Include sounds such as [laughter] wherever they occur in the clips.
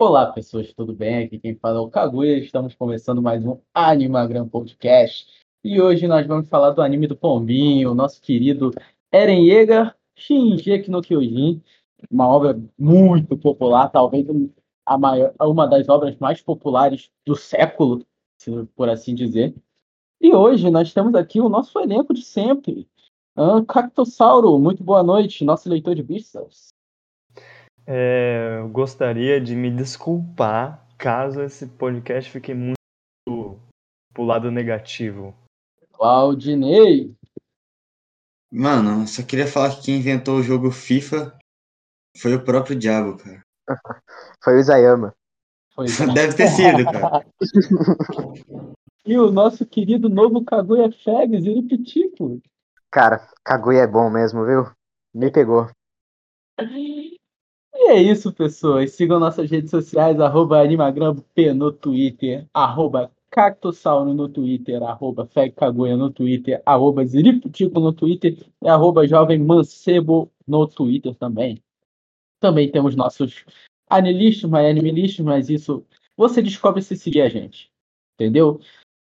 Olá, pessoas, tudo bem? Aqui quem fala é o Kaguya. Estamos começando mais um Animagram Podcast. E hoje nós vamos falar do anime do Pombinho, nosso querido Eren Yeager Shinji no Kyojin. Uma obra muito popular, talvez a maior, uma das obras mais populares do século, por assim dizer. E hoje nós temos aqui o nosso elenco de sempre. Cactossauro, muito boa noite, nosso leitor de bichos. É, eu gostaria de me desculpar caso esse podcast fique muito pro lado negativo. Claudinei! Mano, só queria falar que quem inventou o jogo FIFA foi o próprio Diabo, cara. [laughs] foi o Isayama. Foi. Deve ter sido, cara. [laughs] e o nosso querido novo Kaguya Fegs, ele pitico. Cara, Kaguya é bom mesmo, viu? Me pegou. [laughs] E é isso, pessoas. Sigam nossas redes sociais, arroba AnimaGramP no Twitter, arroba Cactossauro no Twitter, arroba FegCagoia no Twitter, arroba Ziriputico no Twitter e arroba Jovem Mancebo no Twitter também. Também temos nossos animalistas, mas animalistas, mas isso você descobre se seguir a gente. Entendeu?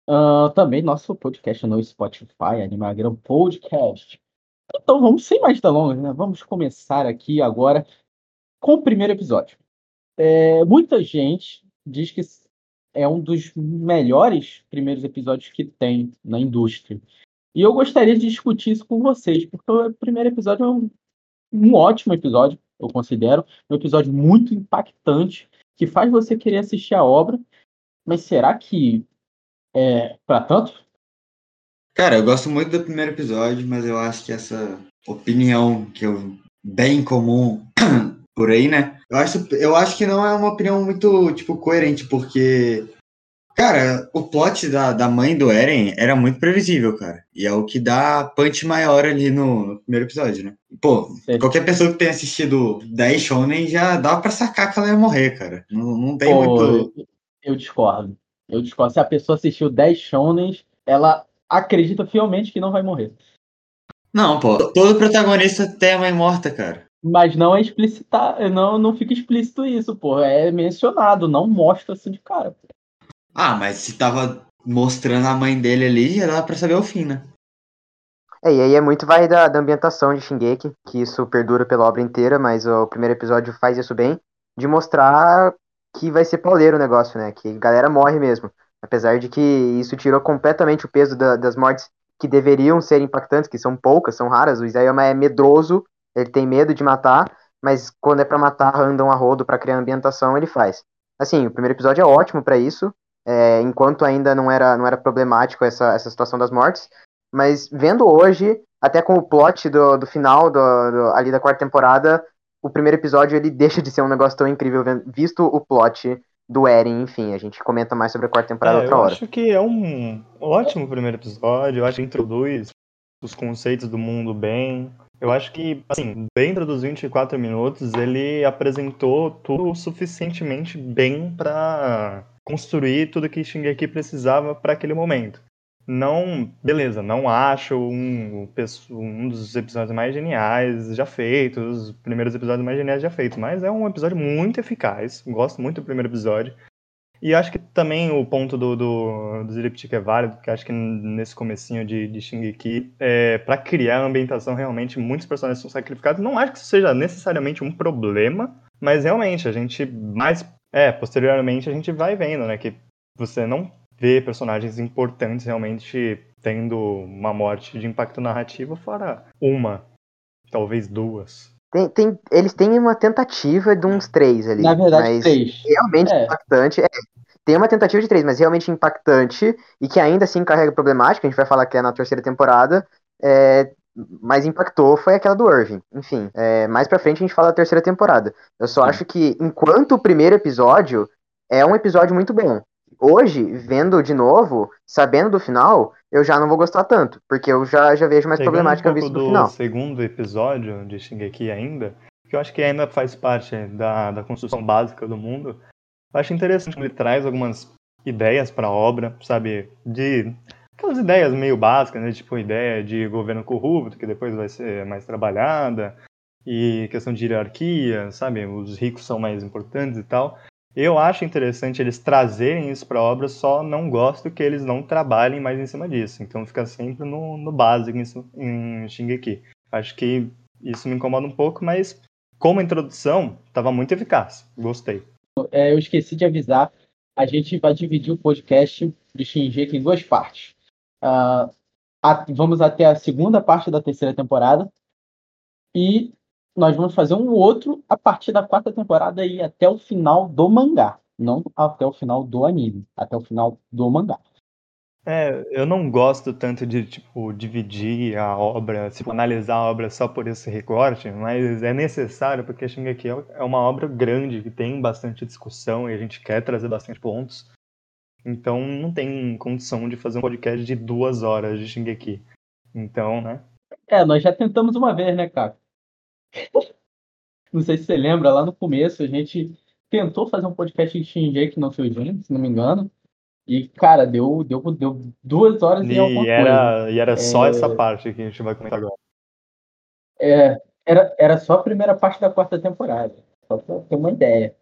Uh, também nosso podcast no Spotify, Animagram Podcast. Então vamos, sem mais delongas, né? Vamos começar aqui agora com o primeiro episódio. É, muita gente diz que é um dos melhores primeiros episódios que tem na indústria. E eu gostaria de discutir isso com vocês, porque o primeiro episódio é um, um ótimo episódio, eu considero. Um episódio muito impactante, que faz você querer assistir a obra. Mas será que é para tanto? Cara, eu gosto muito do primeiro episódio, mas eu acho que essa opinião que eu bem comum [clears throat] por aí, né? Eu acho, eu acho que não é uma opinião muito, tipo, coerente, porque, cara, o plot da, da mãe do Eren era muito previsível, cara. E é o que dá punch maior ali no, no primeiro episódio, né? Pô, Sim. qualquer pessoa que tenha assistido 10 Shonen já dá pra sacar que ela ia morrer, cara. Não, não tem Pô, muito. Eu discordo. Eu discordo. Se a pessoa assistiu 10 Shonens, ela acredita fielmente que não vai morrer. Não, pô. Todo protagonista tem a mãe morta, cara. Mas não é explicitar, não, não fica explícito isso, pô. É mencionado, não mostra assim de cara. Pô. Ah, mas se tava mostrando a mãe dele ali, já dá pra saber o fim, né? É, e aí é muito vai da, da ambientação de Shingeki, que isso perdura pela obra inteira, mas o primeiro episódio faz isso bem, de mostrar que vai ser pauleiro o negócio, né? Que a galera morre mesmo. Apesar de que isso tirou completamente o peso da, das mortes que deveriam ser impactantes, que são poucas, são raras. O Isayama é medroso ele tem medo de matar, mas quando é para matar, andam a rodo para criar ambientação, ele faz. Assim, o primeiro episódio é ótimo para isso, é, enquanto ainda não era, não era problemático essa, essa situação das mortes, mas vendo hoje, até com o plot do, do final do, do, ali da quarta temporada, o primeiro episódio ele [laughs] deixa de ser um negócio tão incrível, visto o plot do Eren, enfim, a gente comenta mais sobre a quarta temporada é, outra hora. Eu acho que é um ótimo primeiro episódio, eu acho que introduz os conceitos do mundo bem, eu acho que, assim, dentro dos 24 minutos, ele apresentou tudo suficientemente bem para construir tudo que Shingeki precisava para aquele momento. Não, beleza, não acho um, um dos episódios mais geniais já feitos, os primeiros episódios mais geniais já feitos, mas é um episódio muito eficaz. Gosto muito do primeiro episódio. E acho que também o ponto do, do, do Ziriptik é válido, porque acho que nesse comecinho de, de Shingeki, é, para criar a ambientação, realmente, muitos personagens são sacrificados. Não acho que isso seja necessariamente um problema, mas realmente, a gente mais... É, posteriormente a gente vai vendo, né, que você não vê personagens importantes realmente tendo uma morte de impacto narrativo, fora uma, talvez duas. Tem, tem, eles têm uma tentativa de uns três ali. Na verdade, mas três. Realmente é. impactante. É, tem uma tentativa de três, mas realmente impactante e que ainda assim carrega problemática, a gente vai falar que é na terceira temporada, é, mas impactou foi aquela do Irving. Enfim, é, mais pra frente a gente fala da terceira temporada. Eu só Sim. acho que, enquanto o primeiro episódio é um episódio muito bom, hoje, vendo de novo, sabendo do final, eu já não vou gostar tanto, porque eu já, já vejo mais Pegando problemática um visto do final. segundo episódio de Shingeki ainda, que eu acho que ainda faz parte da, da construção básica do mundo, acho interessante que ele traz algumas ideias para a obra, sabe? De aquelas ideias meio básicas, né? Tipo, ideia de governo corrupto, que depois vai ser mais trabalhada, e questão de hierarquia, sabe? Os ricos são mais importantes e tal. Eu acho interessante eles trazerem isso para a obra, só não gosto que eles não trabalhem mais em cima disso. Então fica sempre no, no básico em, em Shingeki. Acho que isso me incomoda um pouco, mas como introdução, estava muito eficaz. Gostei. É, eu esqueci de avisar, a gente vai dividir o podcast de Shingeki em duas partes. Uh, a, vamos até a segunda parte da terceira temporada e nós vamos fazer um outro a partir da quarta temporada e até o final do mangá. Não até o final do anime, até o final do mangá. É, eu não gosto tanto de, tipo, dividir a obra, tipo, analisar a obra só por esse recorte, mas é necessário porque Shingeki é uma obra grande, que tem bastante discussão e a gente quer trazer bastante pontos. Então não tem condição de fazer um podcast de duas horas de Shingeki. Então, né? É, nós já tentamos uma vez, né, cara? [laughs] Não sei se você lembra, lá no começo a gente tentou fazer um podcast de não foi gente, se não me engano. E, cara, deu, deu, deu duas horas e, e alguma era, coisa. E era só é... essa parte que a gente vai comentar agora. É, era, era só a primeira parte da quarta temporada. Só pra ter uma ideia.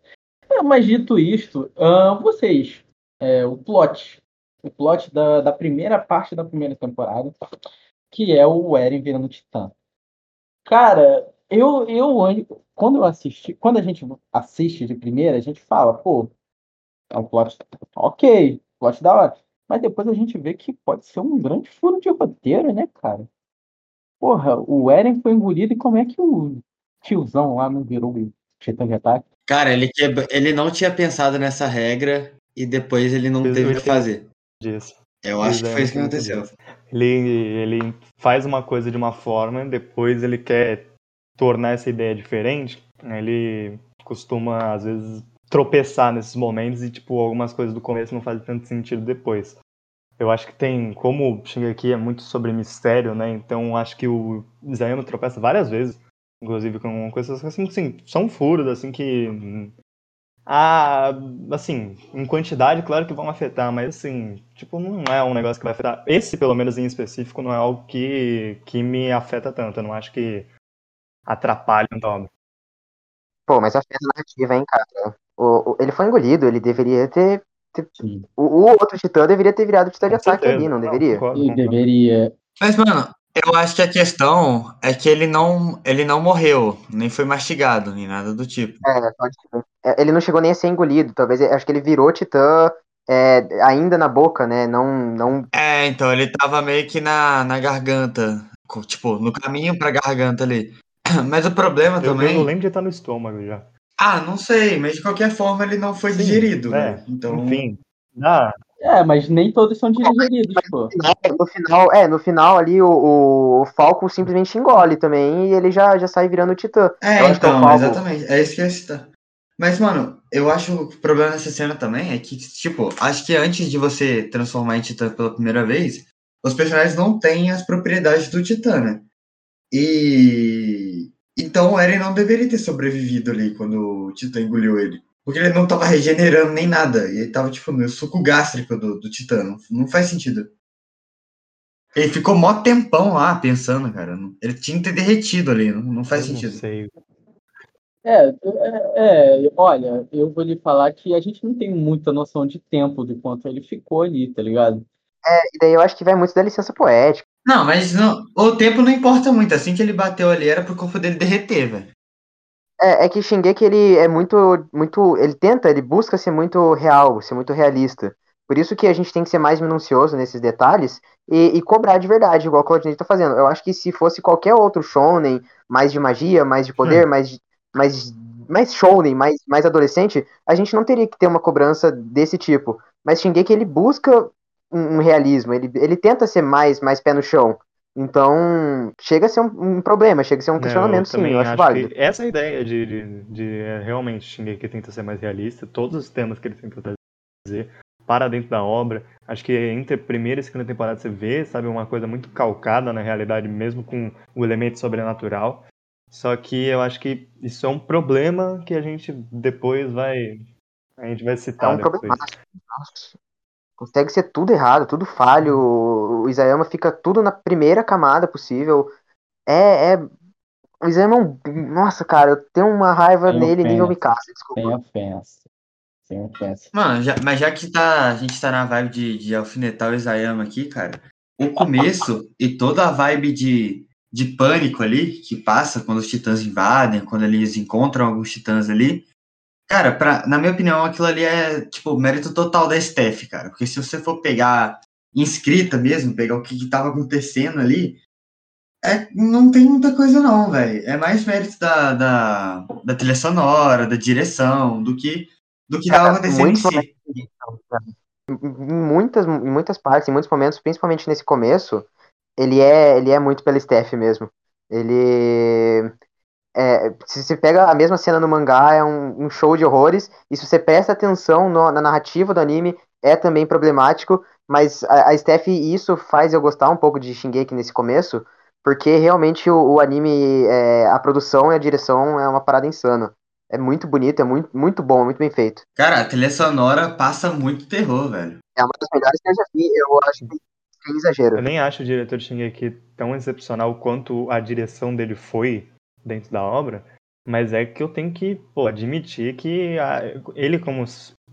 É, mas dito isto, uh, vocês, é, o plot. O plot da, da primeira parte da primeira temporada, que é o Eren virando Titã. Cara, eu, eu quando eu assisti, quando a gente assiste de primeira, a gente fala, pô, é um plot ok, plot da hora. Mas depois a gente vê que pode ser um grande furo de roteiro, né, cara? Porra, o Eren foi engolido e como é que o tiozão lá não virou o Titã de ataque? Cara, ele, quebra... ele não tinha pensado nessa regra e depois ele não teve que fazer. Disso. Eu acho que foi isso que aconteceu. Ele, ele faz uma coisa de uma forma, depois ele quer tornar essa ideia diferente, ele costuma, às vezes, tropeçar nesses momentos e, tipo, algumas coisas do começo não fazem tanto sentido depois. Eu acho que tem, como aqui é muito sobre mistério, né? Então acho que o Isayama tropeça várias vezes, inclusive com coisas assim, assim são furos, assim, que. Ah, assim, em quantidade, claro que vão afetar, mas assim, tipo, não é um negócio que vai afetar. Esse, pelo menos em específico, não é algo que, que me afeta tanto. Eu não acho que atrapalham tanto. Pô, mas afeta a narrativa, hein, cara? O, o, ele foi engolido, ele deveria ter. ter o, o, outro titã deveria ter virado titã de ataque ali, não, não deveria? Ele deveria. Mas, mano, eu acho que a questão é que ele não, ele não morreu, nem foi mastigado, nem nada do tipo. É. É, ele não chegou nem a ser engolido, talvez. Acho que ele virou titã é, ainda na boca, né? Não, não. É, então ele tava meio que na, na garganta. Tipo, no caminho pra garganta ali. [clears throat] Mas o problema eu, também. Eu não lembro de estar no estômago já. Ah, não sei, mas de qualquer forma ele não foi Sim, digerido, é, né? Então. Enfim. Ah. É, mas nem todos são digeridos, pô. No final, é, no final ali o, o, Falco simplesmente engole também e ele já, já sai virando o Titã. É, então, é exatamente. É isso que eu ia citar. Mas, mano, eu acho que o problema dessa cena também é que, tipo, acho que antes de você transformar em Titã pela primeira vez, os personagens não têm as propriedades do Titã, né? E então o Eren não deveria ter sobrevivido ali quando o Titã engoliu ele. Porque ele não tava regenerando nem nada. E ele tava, tipo, no suco gástrico do, do Titã. Não, não faz sentido. Ele ficou mó tempão lá pensando, cara. Ele tinha que ter derretido ali. Não, não faz eu sentido. Não sei. É, é, é, olha, eu vou lhe falar que a gente não tem muita noção de tempo de quanto ele ficou ali, tá ligado? É, e daí eu acho que vai muito da licença poética. Não, mas não, o tempo não importa muito. Assim que ele bateu ali, era pro corpo dele derreter, velho. É, é que Shingeki, ele é muito, muito. Ele tenta, ele busca ser muito real, ser muito realista. Por isso que a gente tem que ser mais minucioso nesses detalhes e, e cobrar de verdade, igual o Claudinei tá fazendo. Eu acho que se fosse qualquer outro shonen, mais de magia, mais de poder, hum. mais, mais, mais shonen, mais, mais adolescente, a gente não teria que ter uma cobrança desse tipo. Mas Shingeki, ele busca um, realismo, ele, ele tenta ser mais, mais pé no chão. Então, chega a ser um, um problema, chega a ser um questionamento, sim, eu acho, acho válido. essa ideia de, de, de é, realmente Shingeki tenta ser mais realista, todos os temas que ele tenta trazer para dentro da obra, acho que entre a primeira e a segunda temporada você vê, sabe, uma coisa muito calcada na realidade, mesmo com o elemento sobrenatural. Só que eu acho que isso é um problema que a gente depois vai. A gente vai citar. É um depois. problema. Consegue ser tudo errado, tudo falho. O Isayama fica tudo na primeira camada possível. É. é... O Isayama é um. Nossa, cara, eu tenho uma raiva Tem nele ofensa. nível Mikasa, desculpa. Tem ofensa. Tem uma influência. Mano, já- mas já que tá, a gente tá na vibe de, de alfinetar o Isayama aqui, cara, o começo e toda a vibe de, de pânico ali que passa quando os titãs invadem, quando eles encontram alguns titãs ali, cara, pra, na minha opinião, aquilo ali é, tipo, mérito total da Steph, cara. Porque se você for pegar inscrita mesmo, pegar o que, que tava acontecendo ali, é, não tem muita coisa não, velho. É mais mérito da, da, da trilha sonora, da direção, do que do que tava acontecendo em si. Em muitas, em muitas partes, em muitos momentos, principalmente nesse começo, ele é, ele é muito pela Steph mesmo. Ele. É, se você pega a mesma cena no mangá, é um, um show de horrores, e se você presta atenção no- na narrativa do anime, é também problemático, mas a, a Steph, isso faz eu gostar um pouco de Shingeki nesse começo, porque realmente o, o anime, é, a produção e a direção é uma parada insana. É muito bonito, é muito, muito bom, muito bem feito. Cara, a trilha sonora passa muito terror, velho. É uma das melhores que eu já vi, eu acho que sem exagero. Eu nem acho o diretor de Shingeki tão excepcional quanto a direção dele foi dentro da obra, mas é que eu tenho que pô, admitir que a- ele, como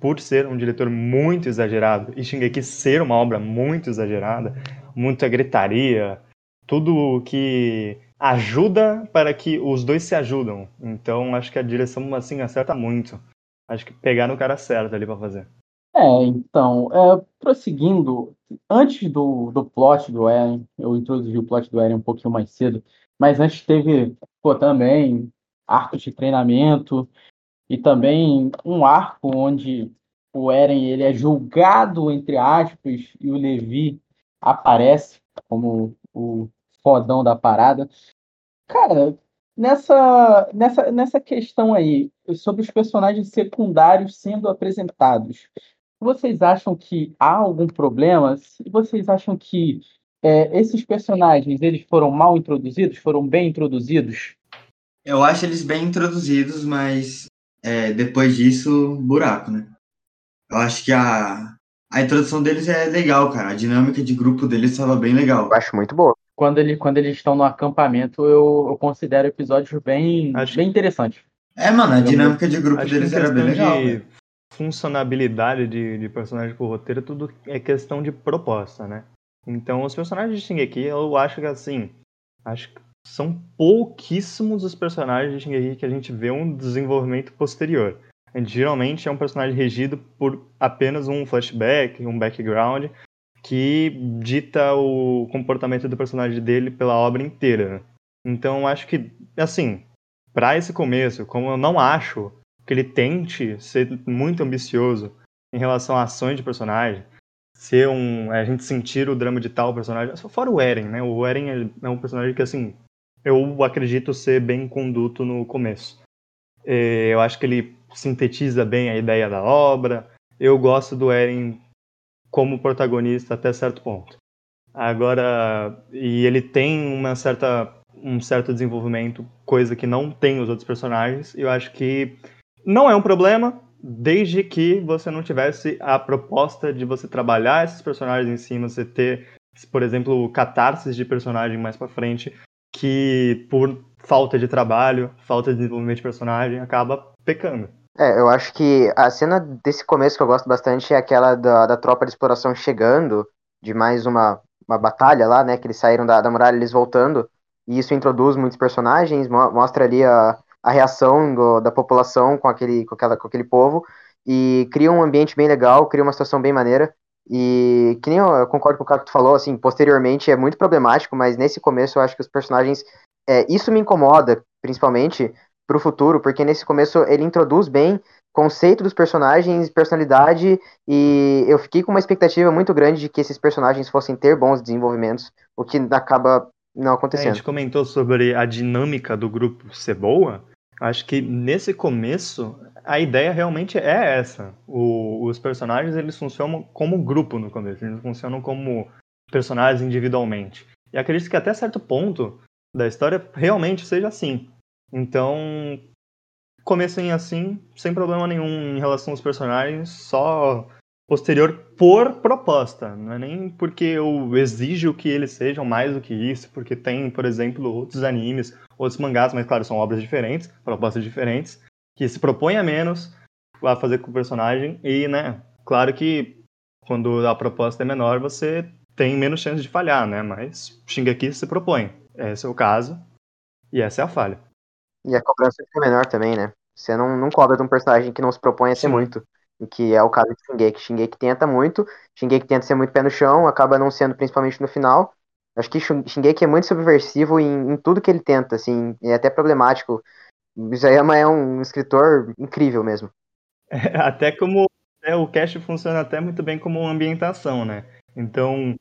por ser um diretor muito exagerado, e Shingeki ser uma obra muito exagerada, muita gritaria, tudo que ajuda para que os dois se ajudam. Então acho que a direção assim acerta muito. Acho que pegaram o cara certo ali pra fazer. É, então, é, prosseguindo, antes do, do plot do Eren, eu introduzi o plot do Eren um pouquinho mais cedo, mas antes teve, pô, também arcos de treinamento e também um arco onde o Eren ele é julgado, entre aspas, e o Levi aparece como o fodão da parada. Cara, nessa, nessa, nessa questão aí, sobre os personagens secundários sendo apresentados, vocês acham que há algum problema? Vocês acham que é, esses personagens eles foram mal introduzidos, foram bem introduzidos? Eu acho eles bem introduzidos, mas é, depois disso, buraco, né? Eu acho que a, a introdução deles é legal, cara. A dinâmica de grupo deles estava bem legal. Eu acho muito boa. Quando, ele, quando eles estão no acampamento, eu, eu considero episódios bem, Acho- bem interessantes. É, mano, a Eu- dinâmica de grupo deles era bem legal. de velho. funcionabilidade de, de personagem pro roteiro, tudo é questão de proposta, né? Então, os personagens de Shingeki, eu acho que assim, acho que são pouquíssimos os personagens de Shingeki que a gente vê um desenvolvimento posterior. Geralmente é um personagem regido por apenas um flashback, um background, que dita o comportamento do personagem dele pela obra inteira. Então, acho que, assim, para esse começo, como eu não acho que ele tente ser muito ambicioso em relação a ações de personagem, ser um. a gente sentir o drama de tal personagem. Fora o Eren, né? O Eren é- é um personagem que, assim, eu acredito ser bem conduto no começo. É, Eu acho que ele sintetiza bem a ideia da obra. Eu gosto do Eren como protagonista até certo ponto. Agora, e ele tem uma certa, um certo desenvolvimento, coisa que não tem os outros personagens. Eu acho que não é um problema, desde que você não tivesse a proposta de você trabalhar esses personagens em cima, você ter, por exemplo, catarses de personagem mais pra frente, que por falta de trabalho, falta de desenvolvimento de personagem, acaba pecando. É, eu acho que a cena desse começo que eu gosto bastante é aquela da, da tropa de exploração chegando, de mais uma, uma batalha lá, né? Que eles saíram da, da muralha, eles voltando. E isso introduz muitos personagens, mo- mostra ali a, a reação do- da população com aquele, com, aquela, com aquele povo. E cria um ambiente bem legal, cria uma situação bem maneira. E que nem eu, eu concordo com o cara que tu falou, assim, posteriormente é muito problemático, mas nesse começo eu acho que os personagens. É, isso me incomoda, principalmente, pro futuro, porque nesse começo ele introduz bem conceito dos personagens, personalidade, e eu fiquei com uma expectativa muito grande de que esses personagens fossem ter bons desenvolvimentos, o que acaba não É, a acontecendo. gente comentou sobre a dinâmica do grupo ser boa. Acho que nesse começo a ideia realmente é essa. O- os personagens eles funcionam como grupo no começo, eles não funcionam como personagens individualmente. E acredito que até certo ponto da história realmente seja assim. Então comecem assim, sem problema nenhum em relação aos personagens, só posterior por proposta, não é nem porque eu exijo que eles sejam mais do que isso, porque tem, por exemplo, outros animes, outros mangás, mas claro, são obras diferentes, propostas diferentes, que se propõem a menos, a fazer com o personagem. E, né, claro que quando a proposta é menor, você tem menos chance de falhar, né? Mas Shingeki se propõe. Esse é o caso. E essa é a falha. E a cobrança fica menor também, né? Você não, não cobra de um personagem que não se propõe a ser Sim. muito. O que é o caso de Shingeki. Shingeki tenta muito, Shingeki tenta ser muito pé no chão, acaba não sendo principalmente no final. Acho que Shingeki é muito subversivo em, em tudo que ele tenta, assim, é até problemático. Isayama é um escritor incrível mesmo. [laughs] Até como é, o cast funciona até muito bem como ambientação, né? Então,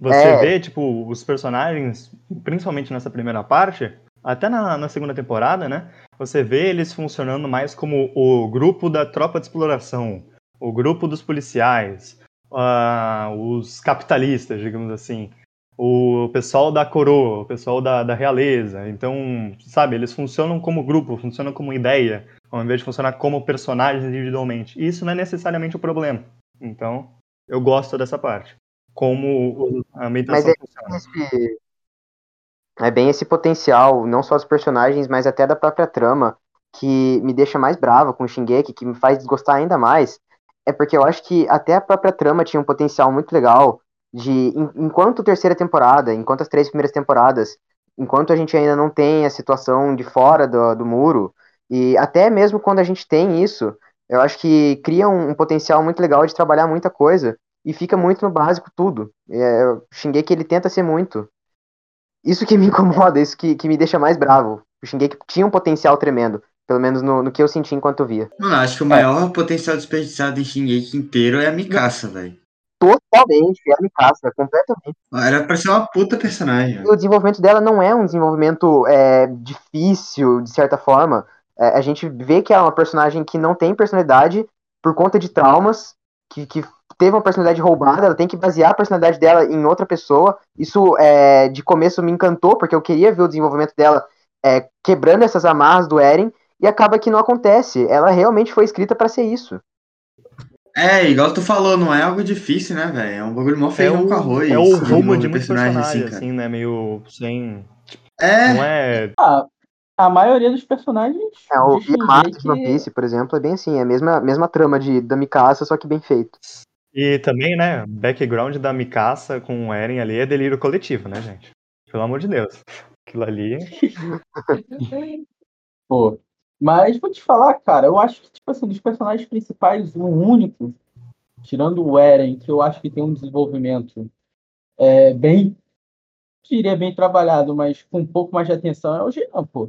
você É. vê, tipo, os personagens, principalmente nessa primeira parte, até na, na segunda temporada, né? Você vê eles funcionando mais como o grupo da tropa de exploração, o grupo dos policiais, ah, os capitalistas, digamos assim, o pessoal da coroa, o pessoal da, da realeza. Então, sabe, eles funcionam como grupo, funcionam como ideia, ao invés de funcionar como personagens individualmente. E isso não é necessariamente o problema. Então, eu gosto dessa parte. Como a meditação Mas funciona. Esse- é bem esse potencial, não só dos personagens, mas até da própria trama, que me deixa mais brava com o Shingeki, que me faz desgostar ainda mais. É porque eu acho que até a própria trama tinha um potencial muito legal de, en- enquanto terceira temporada, enquanto as três primeiras temporadas, enquanto a gente ainda não tem a situação de fora do, do muro, e até mesmo quando a gente tem isso, eu acho que cria um, um potencial muito legal de trabalhar muita coisa, e fica muito no básico tudo. É, Shingeki ele tenta ser muito. Isso que me [laughs] incomoda, isso que, que me deixa mais bravo. O Shingeki tinha um potencial tremendo, pelo menos no, no que eu senti enquanto eu via. Mano, acho que o maior potencial desperdiçado em Shingeki inteiro é a Mikasa, velho. Totalmente, é a Mikasa, completamente. Era pra ser uma puta personagem, E o desenvolvimento dela não é um desenvolvimento é, difícil, de certa forma. É, a gente vê que ela é uma personagem que não tem personalidade por conta de traumas, que, que teve uma personalidade roubada, ela tem que basear a personalidade dela em outra pessoa. Isso, é, de começo, me encantou, porque eu queria ver o desenvolvimento dela é, quebrando essas amarras do Eren, e acaba que não acontece. Ela realmente foi escrita pra ser isso. É, igual tu falou, não é algo difícil, né, velho? É um bagulho mó É feijão o, com arroz. é o rumo desenvolver de muitos personagem personagens, assim, assim, né? Meio sem. cara. É, Não é. Ah, a maioria dos personagens É, o Yamato de One Piece, por exemplo, é bem assim, é a mesma, mesma trama de, da Mikasa, só que bem feito. E também, né? Background da Mikasa com o Eren ali é delírio coletivo, né, gente? Pelo amor de Deus. Aquilo ali. [laughs] Pô. Mas vou te falar, cara, eu acho que, tipo assim, dos personagens principais, o único, tirando o Eren, que eu acho que tem um desenvolvimento é, bem, diria bem trabalhado, mas com um pouco mais de atenção, é o Jean, pô.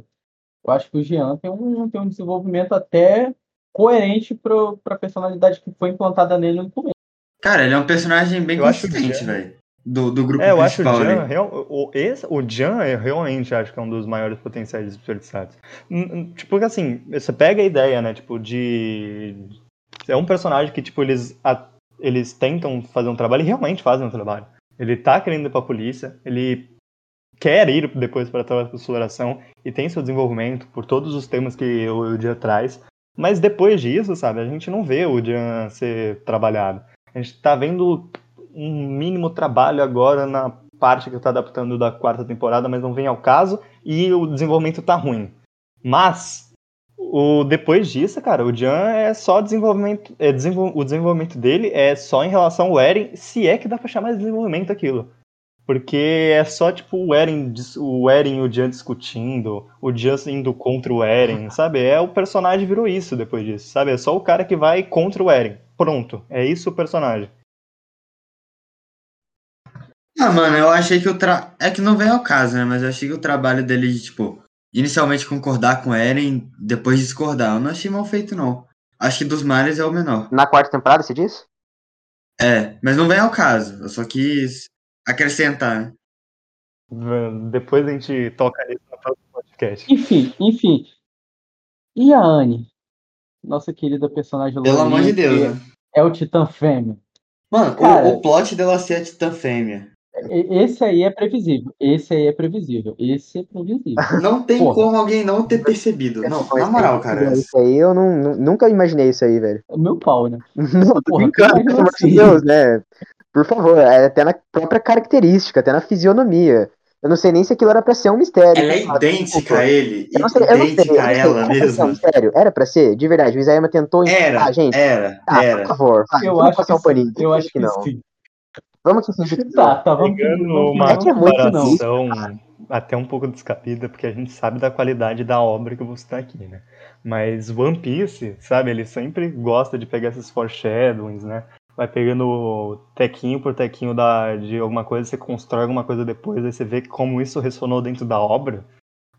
Eu acho que o Jean tem um, tem um desenvolvimento até coerente pro, pra personalidade que foi implantada nele no começo. Cara, ele é um personagem bem Eu acho consistente, velho. Do, do grupo É, eu acho o principal Jan, ali. real- o, esse, o Jan eu realmente acho que é um dos maiores potenciais desperdiçados. Tipo, assim, você pega a ideia, né, tipo, de... É um personagem que, tipo, eles, a- eles tentam fazer um trabalho e realmente fazem um trabalho. Ele tá querendo ir pra polícia, ele quer ir depois pra trabalhar com exploração e tem seu desenvolvimento por todos os temas que o, o Jan traz. Mas depois disso, sabe, a gente não vê o Jan ser trabalhado. A gente tá vendo um mínimo trabalho agora na parte que tá adaptando da quarta temporada, mas não vem ao caso, e o desenvolvimento tá ruim. Mas o depois disso, cara, o Jan é só desenvolvimento, é desenvol- o desenvolvimento dele é só em relação ao Eren, se é que dá pra chamar de desenvolvimento aquilo. Porque é só tipo o Eren, o Eren e o Jan discutindo, o Jan indo contra o Eren, [laughs] sabe? É o personagem virou isso depois disso, sabe? É só o cara que vai contra o Eren. Pronto, é isso o personagem. Ah, mano, eu achei que o tra... É que não vem ao caso, né? Mas eu achei que o trabalho dele de, tipo, inicialmente concordar com o Eren, depois discordar. Eu não achei mal feito, não. Acho que dos males é o menor. Na quarta temporada, você disse? É, mas não vem ao caso. Eu só quis acrescentar, né? Depois a gente toca nisso no próximo podcast. Enfim, enfim. E a Anne? Nossa querida personagem Pelo amor de Deus, que né? É o Titã Fêmea. Mano, o- Cara- o, plot dela ser a Titã Fêmea. Esse aí é previsível. Esse aí é previsível. Esse é previsível. Não tem Porra. como alguém não ter percebido. Não, na moral, cara. Isso aí eu não, nu- nunca imaginei isso aí, velho. É meu pau, né? Não, tô Porra, brincando, pelo amor de imaginação. Deus, né? Por favor, é até na própria característica, até na fisionomia. Eu não sei nem se aquilo era pra ser um mistério. Ela é sabe? idêntica a ele. Eu não sei, eu não sei. idêntica eu não a sei. ela Era pra ser um mesmo. mistério? Era pra ser? De verdade, o Isayama tentou Era, Ah, gente. era, por era. favor, vai, Eu vamos acho passar um que paninho. Eu acho que não. sim. Vamos que finge que não. Tá, tá, vamos Pegando uma É que é comparação até um pouco descabida, porque a gente sabe da qualidade da obra que eu vou citar aqui, né? Mas One Piece, sabe, ele sempre gosta de pegar esses foreshadowings, né? Vai pegando tequinho por tequinho da, de alguma coisa, você constrói alguma coisa depois, aí você vê como isso ressonou dentro da obra.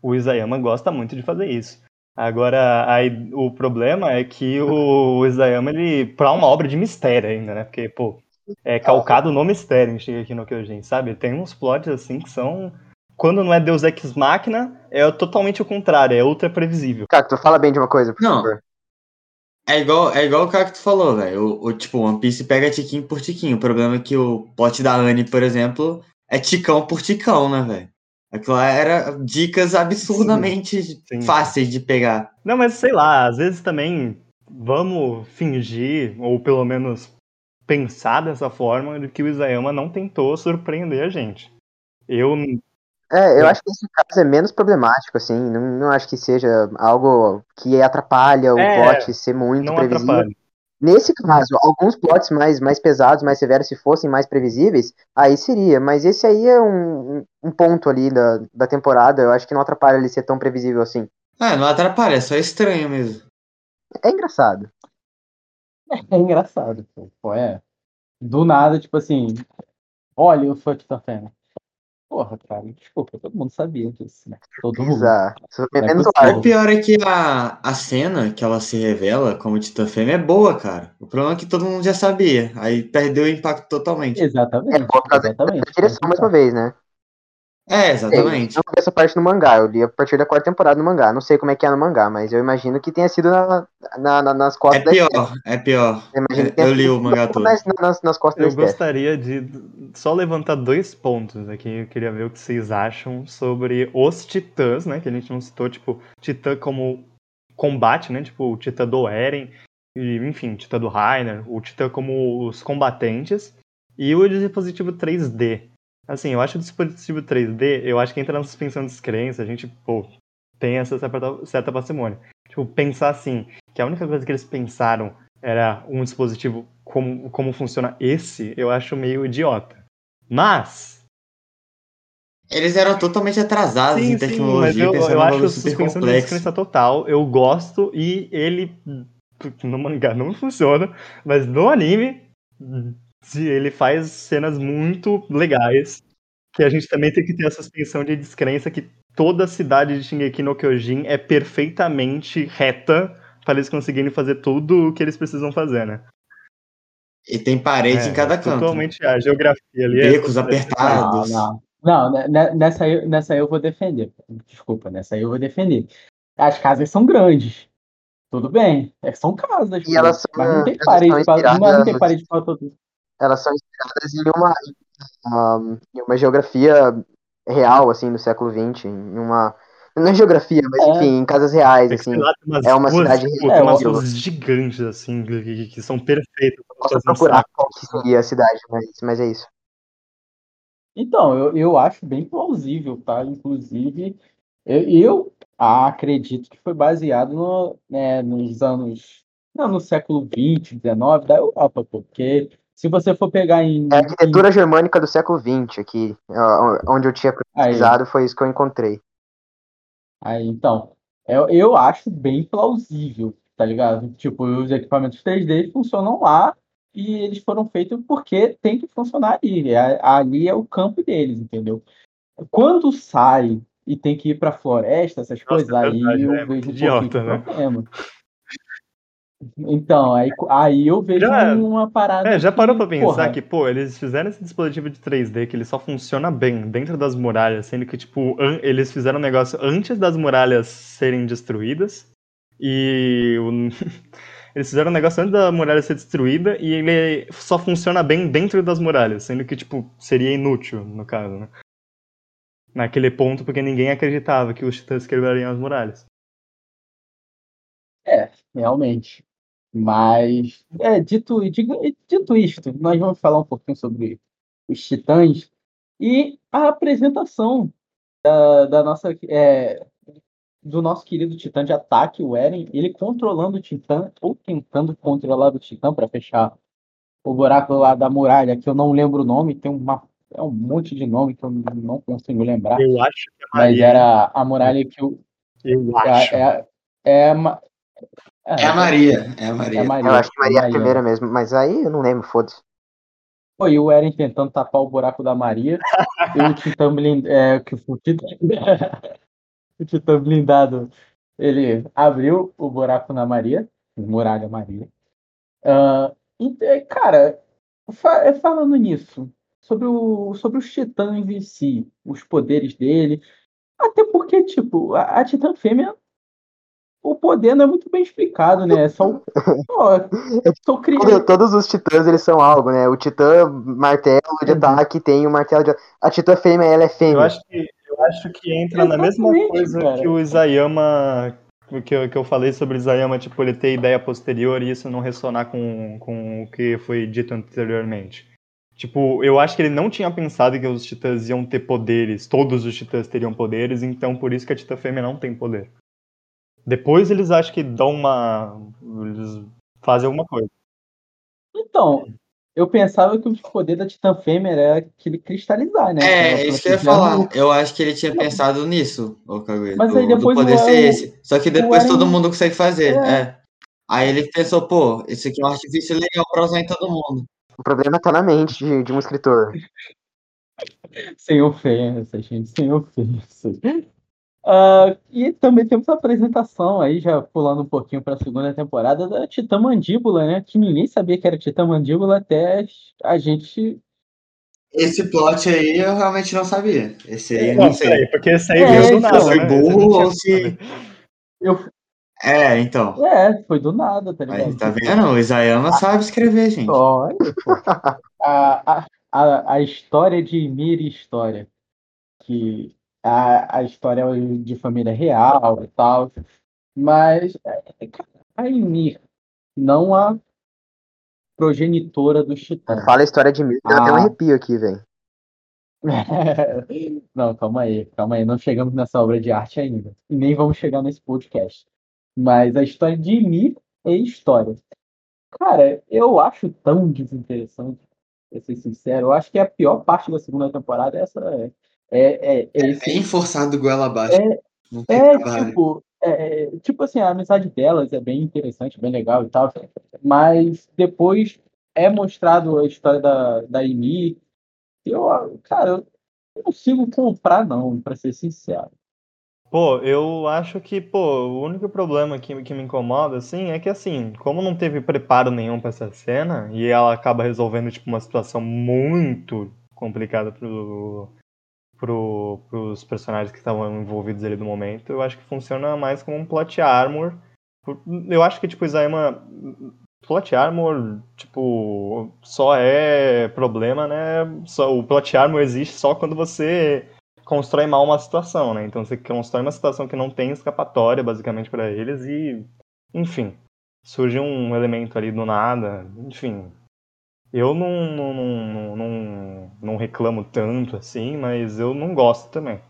O Isayama gosta muito de fazer isso. Agora, aí, o problema é que o Isayama, ele, pra uma obra de mistério ainda, né? Porque, pô, é calcado no mistério em Shingeki no Kyojin, sabe? Tem uns plots assim que são. Quando não é Deus Ex Machina, é totalmente o contrário, é ultra previsível. Cacto, fala bem de uma coisa, por Não. favor. É igual, é igual o cara que tu falou, velho. O, o, tipo, One Piece pega tiquinho por tiquinho. O problema é que o plot da Anne, por exemplo, é ticão por ticão, né, velho? Aquilo era dicas absurdamente sim. fáceis de pegar. Não, mas sei lá, às vezes também vamos fingir, ou pelo menos pensar dessa forma, de que o Isayama não tentou surpreender a gente. Eu É, eu É. acho que esse caso é menos problemático, assim. Não, não acho que seja algo que atrapalha o É, plot ser muito previsível. atrapalho. Nesse caso, alguns plots mais, mais pesados, mais severos, se fossem mais previsíveis, aí seria. Mas esse aí é um, um ponto ali da, da temporada. Eu acho que não atrapalha ele ser tão previsível assim. Ah, não atrapalha, é só estranho mesmo. É engraçado. [laughs] É engraçado, pô. Pô, é. Do nada, tipo assim, olha, eu sou Fêmea. Porra, cara, desculpa, todo mundo sabia disso, né? Todo mundo. Exato. É o arco. pior é que a, a cena que ela se revela como Titã Fêmea é boa, cara. O problema é que todo mundo já sabia. Aí perdeu o impacto totalmente. Exatamente. É boa por causa exatamente. da direção, mais uma vez, né? É, Eu exatamente. não vi essa parte no mangá, eu li a partir da quarta temporada no mangá. Não sei como é que é no mangá, mas eu imagino que tenha sido na, na- na- nas É costas da pior, é pior. Eu imagino que tenha Eu li o mangá todo. nas, nas, nas costas Eu da Steph. gostaria de só levantar dois pontos aqui. Eu queria ver o que vocês acham sobre os titãs, né? Que a gente não citou, tipo, titã como combate, né? Tipo, o titã do Eren, e, enfim, o titã do Rainer, o titã como os combatentes, e o dispositivo 3D. Assim, eu acho o dispositivo 3D, eu acho que entra na suspensão de descrença, a gente, pô, tem essa certa, certa parcimônia. Tipo, pensar assim, que a única coisa que eles pensaram era um dispositivo como, como funciona esse, eu acho meio idiota. Mas, Eles eram totalmente atrasados sim, em sim, mas tecnologia, eu, eu num acho suspensão de complexo. descrença total, eu gosto e ele no mangá não funciona, mas no anime ele faz cenas muito legais, que a gente também tem que ter a suspensão de descrença que toda a cidade de Shingeki no Kyojin é perfeitamente reta para eles conseguirem fazer tudo o que eles precisam fazer, né? E tem parede É, em cada canto. Totalmente a geografia ali. é Becos totalmente- apertados. Não, não. Não, nessa aí, nessa aí eu vou defender. Desculpa, nessa aí eu vou defender. As casas são grandes. Tudo bem. é- São casas. E elas são- mas não tem parede pra, não, tem parede todo. Elas são inspiradas em uma, uma, em uma geografia real, assim, do século XX. Em uma. Não é geografia, mas É. enfim, em casas reais, É assim. umas é uma ruas, cidade real. tem umas É, ruas gigantes, assim, que, que- são perfeitas. Posso procurar saco. qual que seria a cidade, mas, mas é isso. Então, eu, eu acho bem plausível, tá? Inclusive, eu, eu acredito que foi baseado no, né, nos anos. Não, no século XX, XIX da Europa, porque se você for pegar em. É a arquitetura germânica do século XX aqui, onde eu tinha Aí. pesquisado, foi isso que eu encontrei. Aí, então, eu, eu acho bem plausível, tá ligado? Tipo, os equipamentos 3D funcionam lá e eles foram feitos porque tem que funcionar ali. É- Ali é o campo deles, entendeu? Quando sai e tem que ir pra floresta, essas coisas, é aí verdade, eu é muito vejo um pouquinho idiota, né? problema. Então, aí, aí eu vejo Já- uma parada. É, já que, parou pra pensar porra, que, pô, eles fizeram esse dispositivo de 3D que ele só funciona bem dentro das muralhas, sendo que, tipo, eles fizeram um negócio antes das muralhas serem destruídas. E [laughs] eles fizeram um negócio antes da muralha ser destruída e ele só funciona bem dentro das muralhas, sendo que, tipo, seria inútil, no caso, né? Naquele ponto, porque ninguém acreditava que os titãs quebrariam as muralhas. É, realmente. Mas, é, dito, dito isto, nós vamos falar um pouquinho sobre os Titãs e a apresentação da, da nossa. É, do nosso querido Titã de ataque, o Eren, ele controlando o Titã, ou tentando controlar o Titã para fechar o buraco lá da muralha, que eu não lembro o nome, tem uma, é um monte de nome que eu não consigo lembrar. Eu acho que é mas Maria. era a muralha que o. Eu É, acho. é, é, ma- É a Maria, é a Maria. É Maria. Eu acho que Maria é a primeira mesmo, mas aí eu não lembro, foda-se. Foi o Eren tentando tapar o buraco da Maria. e o Titã blindado. É, que o Titã, [laughs] o Titã blindado. Ele abriu o buraco na Maria. Muralha Maria. Ah, e, é, cara, fa- é, falando nisso, sobre, o, sobre os titãs em si, os poderes dele. Até porque, tipo, a, a Titã Fêmea. O poder não é muito bem explicado, né? É só. o- [laughs] Ó, sou criança. Todos os titãs, eles são algo, né? O titã martelo de Uhum. ataque tem o martelo de... A titã fêmea, ela é Eu fêmea. acho que, eu acho que entra na mesma coisa cara. que o Isayama. Que eu, que eu falei sobre o Isayama, tipo, ele ter ideia posterior e isso não ressonar com, com o que foi dito anteriormente. Tipo, eu acho que ele não tinha pensado que os titãs iam ter poderes, todos os titãs teriam poderes, então por isso que a titã fêmea não tem poder. Depois eles acham que dão uma. Eles fazem alguma coisa. Então, eu pensava que o poder da Titã Fêmea era aquele cristalizar, né? É, isso que eu ia falar. no- Eu acho que ele tinha pensado nisso, o Kaguya. Mas do, aí depois do poder o- ser o- esse. Só que depois Eren- todo mundo consegue fazer. É. É. Aí ele pensou, pô, esse aqui é um artifício legal pra usar em todo mundo. O problema tá na mente de, de um escritor. [laughs] Sem ofensas, gente, sem ofensas. Ah, e também temos a apresentação aí, já pulando um pouquinho para a segunda temporada, da Titã Mandíbula, né? Que ninguém sabia que era Titã Mandíbula até a gente. Esse plot aí eu realmente não sabia. Esse aí eu Não não sei. porque esse aí É, veio do então, nada, foi né? Esse eu não burro ou se- Eu, É, então. é, foi do nada, tá ligado? Aí, tá vendo? O Isayama sabe escrever, gente. Olha, pô. A, a, a, a história de Ymir e História. Que a, a história é de família real e tal. Mas é, cara, a Ymir, não a progenitora dos titãs. Fala a história de mim, dá até um Ah. arrepio aqui, velho. [laughs] Não, calma aí, calma aí. Não chegamos nessa obra de arte ainda. E nem vamos chegar nesse podcast. Mas a história de Ymir é história. Cara, eu acho tão desinteressante, pra ser sincero. Eu acho que a pior parte da segunda temporada é essa. É, é, é esse Bem forçado goela abaixo. É, É, tipo, é, tipo assim, a amizade delas é bem interessante, bem legal e tal, mas depois é mostrado a história da, da Amy. Eu, cara, eu não consigo comprar, não, pra ser sincero. Pô, eu acho que, pô, o único problema que, que me incomoda, assim, é que, assim, como não teve preparo nenhum pra essa cena, e ela acaba resolvendo, tipo, uma situação muito complicada pro, pro, pros personagens que estavam envolvidos ali no momento, eu acho que funciona mais como um plot armor. Eu acho que, tipo, Isayama, plot armor, tipo, só é problema, né? Só, o plot armor existe só quando você constrói mal uma situação, né? Então você constrói uma situação que não tem escapatória, basicamente, pra eles e, enfim, surge um elemento ali do nada, enfim. Eu não, não, não, não, não reclamo tanto assim, mas eu não gosto também.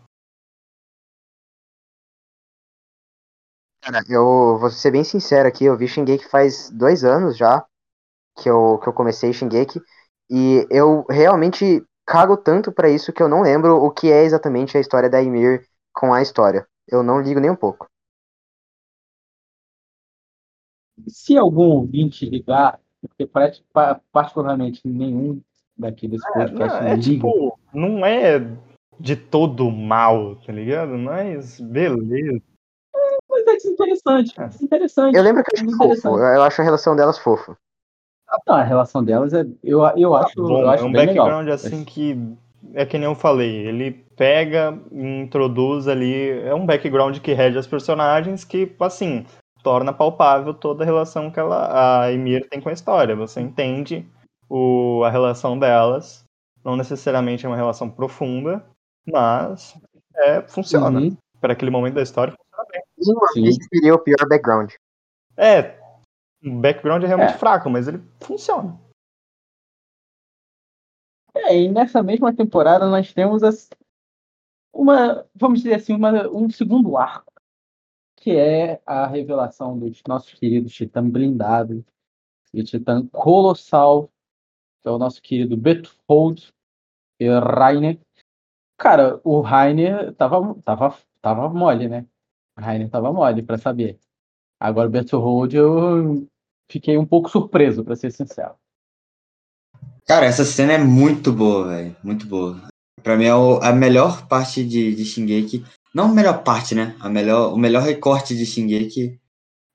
Cara, eu vou ser bem sincero aqui, eu vi Shingeki faz dois anos já que eu, que eu comecei Shingeki e eu realmente cago tanto pra isso que eu não lembro o que é exatamente a história da Ymir com a história. Eu não ligo nem um pouco. Se algum ouvinte ligar, porque parece- pa- particularmente nenhum daqui desse Não, podcast é liga. tipo, não é de todo mal, tá ligado? Mas beleza. Mas é desinteressante, É. desinteressante. Eu lembro que eu acho fofo, eu eu acho a relação delas fofa. Não, a relação delas é. Eu, eu acho, Bom, eu acho é um bem legal. background assim que é que nem eu falei, ele pega e introduz ali, é um background que rege as personagens que, assim, torna palpável toda a relação que ela, a Emir tem com a história. Você entende o, a relação delas, não necessariamente é uma relação profunda, mas é, funciona. Uhum. Para aquele momento da história. Sim. Esse seria o pior background. É, o background é realmente É. fraco, mas ele funciona. É, e nessa mesma temporada nós temos as. uma, vamos dizer assim, uma, um segundo arco, que é a revelação dos nossos queridos Titã blindado e Titã colossal, que é o nosso querido Bethold e Rainer. Cara, o Rainer tava, tava, tava mole, né? O Rainer tava mole para saber. Agora o Bethold eu fiquei um pouco surpreso, para ser sincero. Cara, essa cena é muito boa, velho. Muito boa. Pra mim é o, a melhor parte de, de Shingeki. Não a melhor parte, né? A melhor, o melhor recorte de Shingeki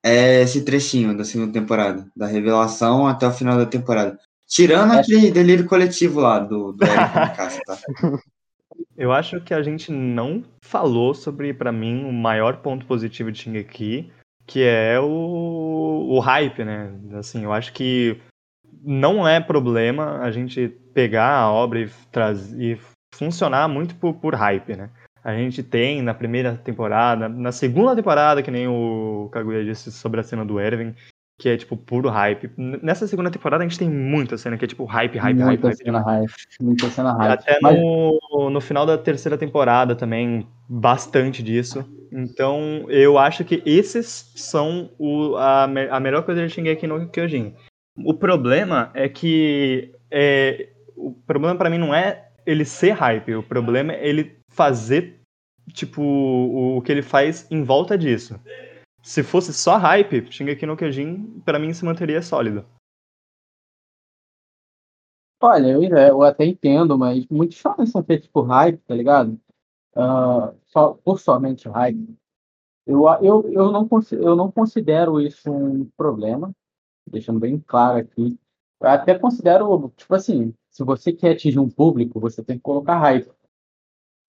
é esse trechinho da segunda temporada. Da revelação até o final da temporada. Tirando Acho- aquele delírio coletivo lá do, do [laughs] Mikasa, tá? Eu acho que a gente não falou sobre, pra mim, o maior ponto positivo de Shingeki, que é o, o hype, né? Assim, eu acho que não é problema a gente pegar a obra e, traz, e funcionar muito por, por hype, né? A gente tem na primeira temporada, na segunda temporada, que nem o Kaguya disse sobre a cena do Erwin, que é tipo puro hype. Nessa segunda temporada a gente tem muita cena que é tipo hype, hype, hype, muita hype. cena hype. Muita cena hype. Até Mas- no, no final da terceira temporada também, bastante disso. Então, eu acho que esses são o, a, a melhor coisa de Shingeki no Kyojin. O problema é que é, o problema pra mim não é ele ser hype, o problema é ele fazer tipo o, que ele faz em volta disso. Se fosse só hype, Shingeki no Kyojin pra mim se manteria sólido. Olha, eu, eu até entendo, mas muitos shonen são feitos por hype, tá ligado? Ah, só, por somente hype. Eu, eu, eu, não, eu não considero isso um problema, deixando bem claro aqui. Eu até considero, tipo assim, se você quer atingir um público, você tem que colocar hype.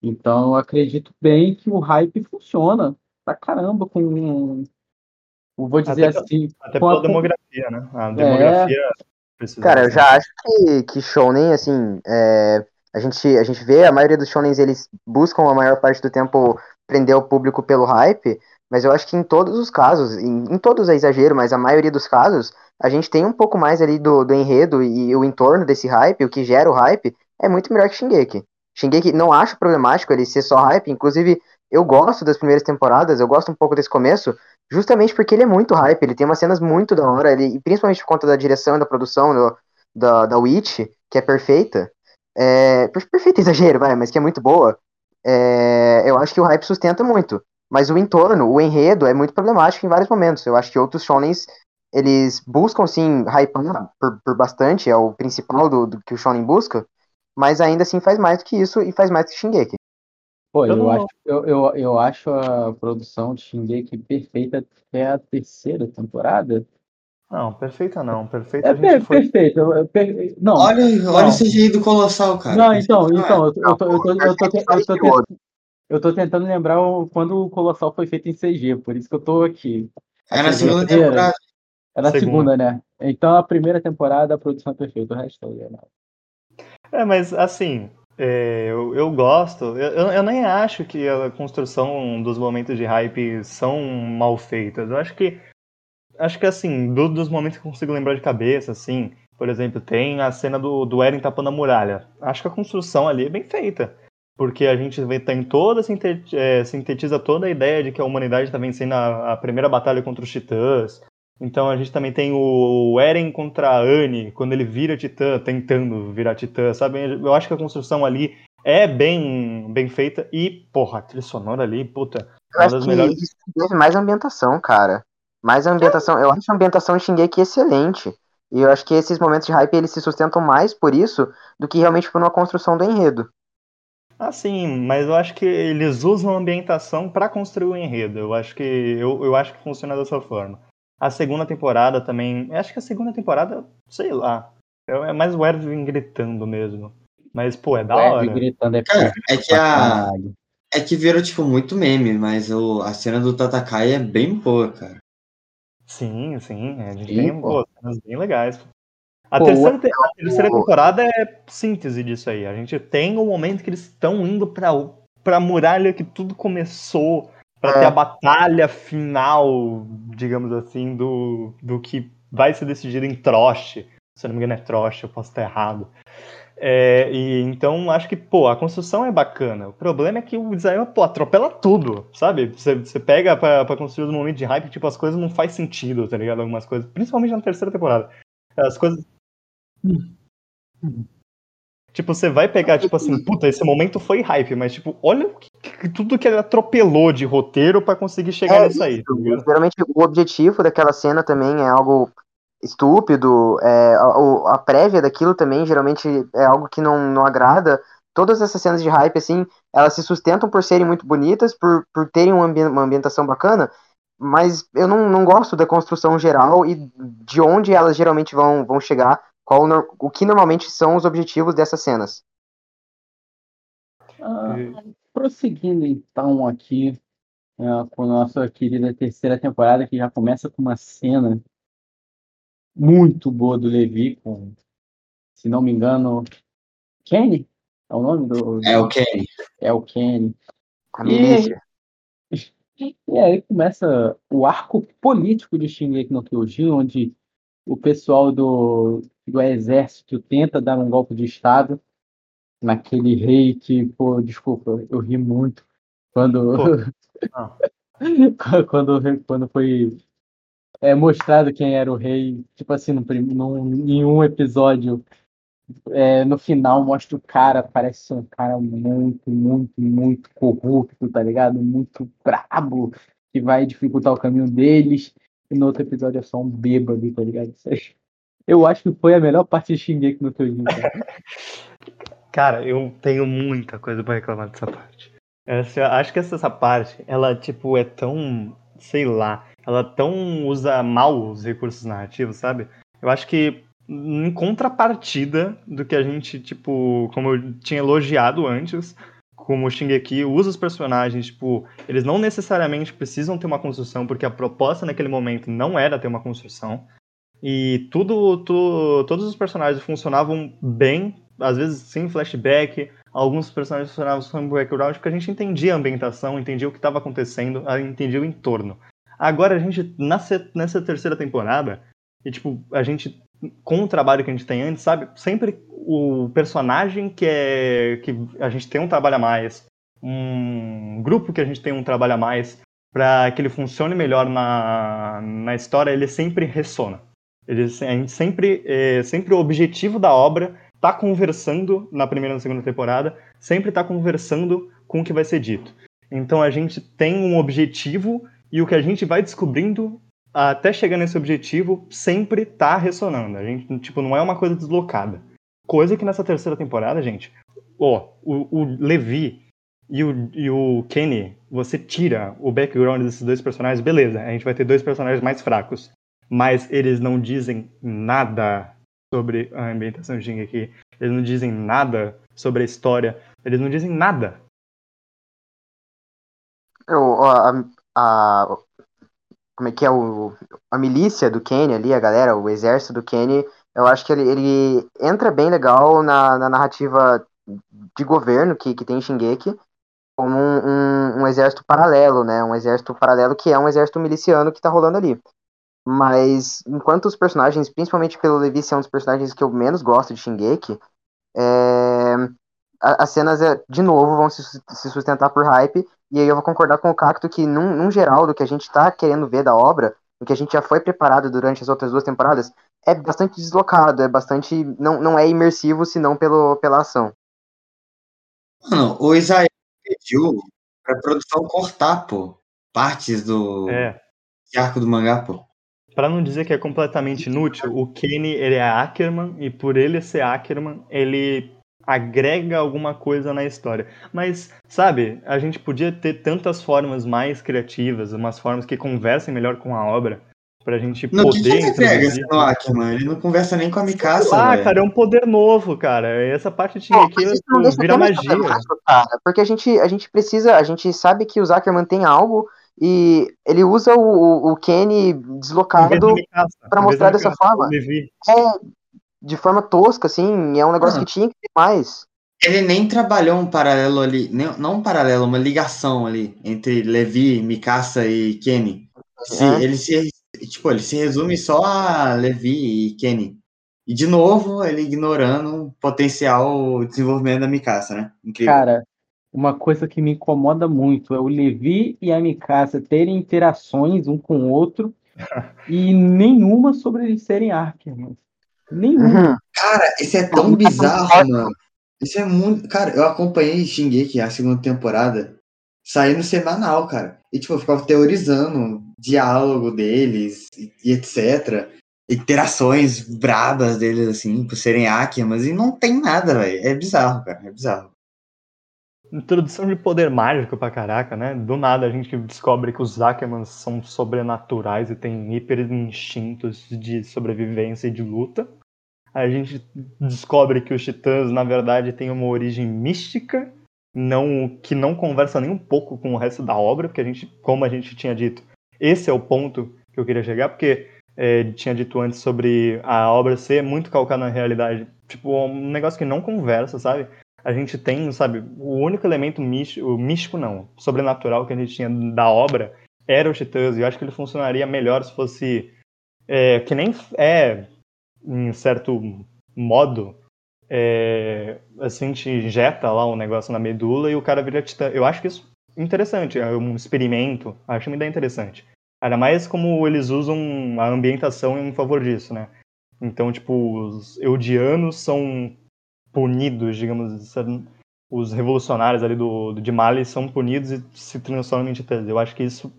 Então, eu acredito bem que o hype funciona pra caramba com. eu Vou dizer Até assim. Até com a- pela demografia, né? A demografia precisa Cara, eu disso. já acho que, que shonen, assim, é, a, gente, a gente vê a maioria dos shonens, eles buscam a maior parte do tempo prender o público pelo hype, mas eu acho que em todos os casos, em, em todos é exagero, mas a maioria dos casos, a gente tem um pouco mais ali do, do enredo e o entorno desse hype, o que gera o hype, é muito melhor que Shingeki. Shingeki não acho problemático ele ser só hype, inclusive eu gosto das primeiras temporadas, eu gosto um pouco desse começo, justamente porque ele é muito hype, ele tem umas cenas muito da hora, ele, principalmente por conta da direção da produção do, da, da Witch, que é perfeita. É, per- perfeito [laughs] exagero, vai, mas que é muito boa. É, eu acho que o hype sustenta muito. Mas o entorno, o enredo, é muito problemático em vários momentos. Eu acho que outros shonens, eles buscam, sim, hypar por, por bastante, é o principal do, do que o shonen busca, mas ainda assim faz mais do que isso e faz mais que Shingeki. Pô, Eu eu, não- acho, eu, eu, eu acho a produção de Shingeki perfeita até a terceira temporada. Não, perfeita não. Perfeita É a gente per, foi. perfeita. per- não, Olha, olha Não. o CGI do Colossal, cara. não, então, então, eu, tô- tentando lembrar quando o Colossal foi feito em CG, por isso que eu tô aqui. É na A segunda temporada. É na Segunda. segunda, né? Então a primeira temporada a produção é perfeita, o resto é nada. É, mas assim, é, eu, eu gosto. Eu, eu- nem acho que a construção dos momentos de hype são mal feitas. Eu acho que. Acho que assim, do- dos momentos que eu consigo lembrar de cabeça, assim, por exemplo, tem a cena do, do Eren tapando a muralha. Acho que a construção ali é bem feita. Porque a gente tem toda, é, sintetiza toda a ideia de que a humanidade está vencendo a, a primeira batalha contra os titãs. Então a gente também tem o Eren contra a Anne, quando ele vira titã, tentando virar titã, sabe? Eu acho que a construção ali é bem, bem feita. E, porra, a trilha sonora ali, puta, Eu acho que melhores. isso teve mais ambientação, cara. Mais ambientação. Eu acho a ambientação de Shingeki excelente. E eu acho que esses momentos de hype eles se sustentam mais por isso do que realmente por uma construção do enredo. Ah, sim, mas eu acho que eles usam a ambientação pra construir o enredo. Eu acho que eu, eu acho que funciona dessa forma. A segunda temporada também, eu acho que a segunda temporada, sei lá, é é mais o Erwin gritando mesmo. Mas pô, é da O hora. gritando é Cara, é que a. caralho. É que virou, tipo, muito meme, mas o, a cena do Tatakai é bem boa, cara. Sim, sim, a gente Sim, tem pô. pô, cenas bem legais. A, Pô, terceira, te- a terceira temporada é síntese disso aí. A gente tem o momento que eles estão indo pra, pra muralha que tudo começou, pra É. ter a batalha final, digamos assim, do, do que vai ser decidido em Troche. Se eu não me engano é Troche, eu posso estar errado. É, e então acho que, pô, a construção é bacana. O problema é que o Israel, pô, atropela tudo, sabe? Você, você pega pra, pra construir os momentos de hype, tipo, as coisas não faz sentido, tá ligado? Algumas coisas, principalmente na terceira temporada. As coisas. Tipo, você vai pegar, tipo assim, puta, esse momento foi hype, mas, tipo, olha que, que, tudo que ele atropelou de roteiro para conseguir chegar É nisso aí. tá? Geralmente o objetivo daquela cena também é algo estúpido, é, a, o- a prévia daquilo também geralmente é algo que não, não agrada. Todas essas cenas de hype, assim, elas se sustentam por serem muito bonitas, por, por terem uma, ambi- uma ambientação bacana, mas eu não, não gosto da construção geral e de onde elas geralmente vão, vão chegar, qual o nor- o que normalmente são os objetivos dessas cenas. Ah, prosseguindo então aqui é, com a nossa querida terceira temporada, que já começa com uma cena muito boa do Levi, com, se não me engano, Kenny? É o nome do. É o Kenny. É o Kenny. E-. E aí começa o arco político de Shingeki no Kyojin, onde o pessoal do, do exército tenta dar um golpe de Estado naquele rei que, pô, desculpa, eu ri muito quando, [laughs] quando, quando foi é, mostrado quem era o rei, tipo assim, no, num, em um episódio, é, no final mostra o cara, parece ser um cara muito, muito, muito corrupto, tá ligado? Muito brabo, que vai dificultar o caminho deles, e no outro episódio é só um bêbado, tá ligado? Eu acho que foi a melhor parte de Shingeki no Kyojin, cara. [laughs] Cara, eu tenho muita coisa pra reclamar dessa parte. Essa, eu acho que essa, essa parte, ela, tipo, é tão, sei lá, ela tão usa mal os recursos narrativos, sabe? Eu acho que em contrapartida do que a gente, tipo, como eu tinha elogiado antes, como o Shingeki usa os personagens, tipo, eles não necessariamente precisam ter uma construção, porque a proposta naquele momento não era ter uma construção. E tudo, tu- todos os personagens funcionavam bem, às vezes sem flashback, alguns personagens funcionavam sem background, porque a gente entendia a ambientação, entendia o que estava acontecendo, entendia o entorno. Agora a gente, nessa terceira temporada, e tipo, a gente, com o trabalho que a gente tem antes, sabe, sempre o personagem que é. que a gente tem um trabalho a mais, um grupo que a gente tem um trabalho a mais, para que ele funcione melhor na, na história, ele sempre ressona. Ele, a gente sempre, é, sempre o objetivo da obra tá conversando na primeira e na segunda temporada, sempre tá conversando com o que vai ser dito. Então a gente tem um objetivo e o que a gente vai descobrindo até chegar nesse objetivo sempre tá ressonando. A gente, tipo, não é uma coisa deslocada. Coisa que nessa terceira temporada, gente, ó, o, o Levi e o, e o Kenny, você tira o background desses dois personagens, beleza, a gente vai ter dois personagens mais fracos. Mas eles não dizem nada sobre a ambientação de Shingeki. Eles não dizem nada sobre a história. Eles não dizem nada. O- a, a- como é que é o, a milícia do Kenny ali, a galera, o exército do Kenny, eu acho que ele, ele entra bem legal na, na narrativa de governo que, que tem em Shingeki, como um, um, um exército paralelo, né? Um exército paralelo que é um exército miliciano que tá rolando ali. Mas enquanto os personagens, principalmente pelo Levi, são os personagens que eu menos gosto de Shingeki, é, as cenas, é, de novo, vão se, sus- se sustentar por hype, e aí eu vou concordar com o Cacto que, num, num geral, do que a gente tá querendo ver da obra, do que a gente já foi preparado durante as outras duas temporadas, é bastante deslocado, é bastante. Não, não é imersivo, senão pelo, pela ação. Mano, o Isaías pediu pra produção cortar, pô, partes do É. arco do mangá, pô. Pra não dizer que é completamente inútil, o Kenny ele é Ackerman e por ele ser Ackerman, ele agrega alguma coisa na história. Mas, sabe, a gente podia ter tantas formas mais criativas, umas formas que conversem melhor com a obra, pra gente No que, que poder ele agrega introduzir. sendo Ackerman? Ele não conversa nem com a Mikasa, Ah, velho. cara, é um poder novo, cara. Essa parte de É, aqui não vira magia. porque a gente, a gente precisa, a gente sabe que o Zuckerman tem algo e ele usa o, o, Kenny deslocado vez mostrar dessa Mikasa, forma. é, de forma tosca, assim, é um negócio Ah. que tinha que ter mais. Ele nem trabalhou um paralelo ali, nem- não um paralelo, uma ligação ali entre Levi, Mikasa e Kenny. Se, É. Ele se tipo, ele se resume só a Levi e Kenny. E de novo, ele ignorando o potencial desenvolvimento da Mikasa, né? Incrível. Cara, uma coisa que me incomoda muito é o Levi e a Mikasa terem interações um com o outro [laughs] e nenhuma sobre eles serem Arkermans. Nenhuma. Uhum. Cara, isso é tão bizarro, mano. Isso é muito. Cara, eu acompanhei Shingeki a segunda temporada saindo semanal, cara. E, tipo, eu ficava teorizando o diálogo deles e, e etc. Interações brabas deles, assim, por serem Akimas. E não tem nada, velho. É bizarro, cara. É bizarro. Introdução de poder mágico pra caraca, né? Do nada a gente descobre que os Ackermans são sobrenaturais e têm hiper instintos de sobrevivência e de luta. A gente descobre que os titãs, na verdade, têm uma origem mística, não que não conversa nem um pouco com o resto da obra, porque a gente, como a gente tinha dito, esse é o ponto que eu queria chegar, porque é, tinha dito antes sobre a obra ser muito calcada na realidade. Tipo, um negócio que não conversa, sabe? A gente tem, sabe, o único elemento místico, místico não, sobrenatural que a gente tinha da obra era o Titãs, e eu acho que ele funcionaria melhor se fosse é, que nem é, em certo modo, é, assim, te injeta lá um negócio na medula e o cara vira titã. Eu acho que isso é interessante, é um experimento, acho uma ideia interessante. Ainda mais como eles usam a ambientação em favor disso, né? Então, tipo, os eudianos são punidos, digamos, os revolucionários ali do, do de Mali são punidos e se transformam em titãs. Eu acho que isso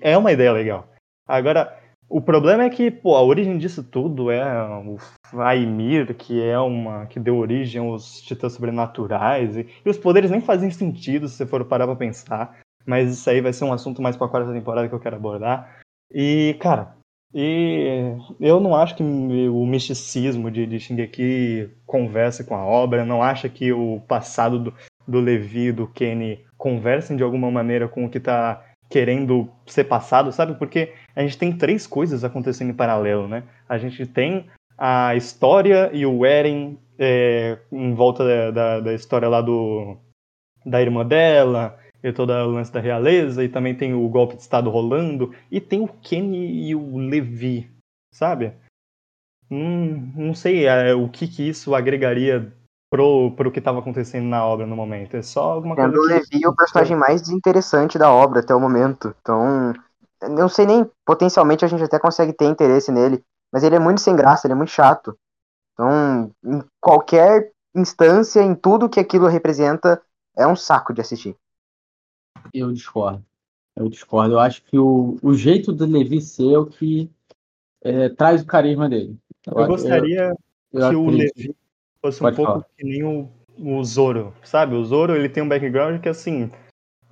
é uma ideia legal. Agora, o problema é que, pô, a origem disso tudo é o Faimir, que é uma que deu origem aos titãs sobrenaturais e, e os poderes nem fazem sentido se você for parar para pensar. Mas isso aí vai ser um assunto mais para a quarta temporada que eu quero abordar. E, cara, e eu não acho que o misticismo de, de Shingeki converse com a obra, não acho que o passado do, do Levi e do Kenny conversem de alguma maneira com o que está querendo ser passado, sabe? Porque a gente tem três coisas acontecendo em paralelo, né? A gente tem a história e o Eren é, em volta da, da, da história lá do da irmã dela, e todo o lance da realeza, e também tem o golpe de Estado rolando, e tem o Kenny e o Levi, sabe? Hum, não sei é, o que, que isso agregaria pro, pro que estava acontecendo na obra no momento. É só alguma coisa. O Levi é o personagem mais desinteressante da obra até o momento. Então, não sei nem, potencialmente a gente até consegue ter interesse nele, mas ele é muito sem graça, ele é muito chato. Então, em qualquer instância, em tudo que aquilo representa, é um saco de assistir. Eu discordo. Eu discordo. Eu acho que o, o jeito do Levi ser é o que é, traz o carisma dele. Eu, eu gostaria eu, eu que o Levi fosse um pouco falar. que nem o, o Zoro, sabe? O Zoro ele tem um background que assim,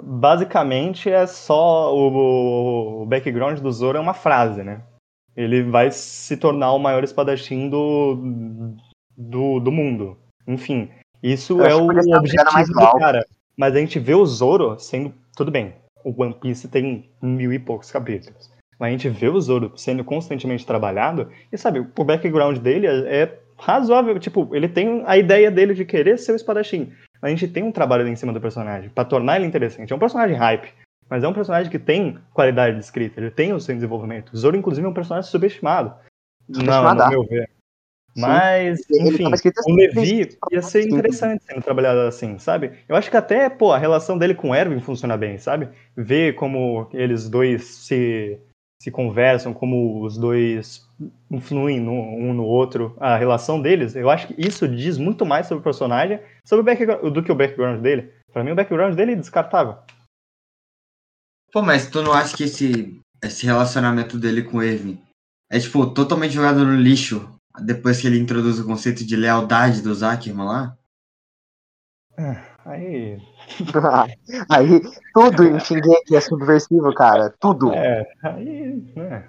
basicamente é só o, o background do Zoro é uma frase, né? Ele vai se tornar o maior espadachim do, do, do mundo. Enfim, isso é o objetivo do cara. Mas a gente vê o Zoro sendo tudo bem, o One Piece tem mil e poucos capítulos. Mas a gente vê o Zoro sendo constantemente trabalhado, e sabe, o background dele é, é razoável. Tipo, ele tem a ideia dele de querer ser o espadachim. A gente tem um trabalho ali em cima do personagem, para tornar ele interessante. É um personagem hype, mas é um personagem que tem qualidade de escrita, ele tem o seu desenvolvimento. O Zoro, inclusive, é um personagem subestimado. Não, no meu ver. Mas, enfim, o Levi ia ser interessante sendo trabalhado assim, sabe? Eu acho que até, pô, a relação dele com o Erwin funciona bem, sabe? Ver como eles dois se, se conversam, como os dois influem no, um no outro, a relação deles, eu acho que isso diz muito mais sobre o personagem sobre o do que o background dele. Pra mim, o background dele é descartável. Pô, mas tu não acha que esse, esse relacionamento dele com o Erwin é, tipo, totalmente jogado no lixo depois que ele introduz o conceito de lealdade do Ackerman lá? É, aí. [laughs] aí tudo em Shingeki é subversivo, cara. Tudo. É, aí. Né?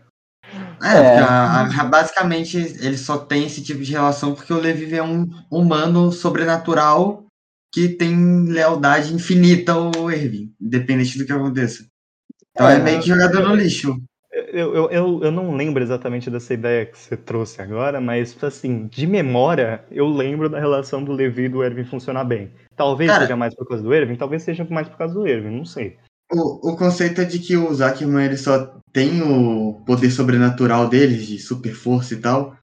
É, é. A, a, basicamente ele só tem esse tipo de relação porque o Levi é um humano sobrenatural que tem lealdade infinita ao Erwin, independente do que aconteça. Então é, é meio que jogador no lixo eu, eu, eu, eu não lembro exatamente dessa ideia que você trouxe agora, mas, assim, de memória, eu lembro da relação do Levi e do Erwin funcionar bem. Talvez Cara, seja mais por causa do Erwin, talvez seja mais por causa do Erwin, não sei. O, o conceito é de que o Zuckerman ele só tem o poder sobrenatural deles, de super força e tal,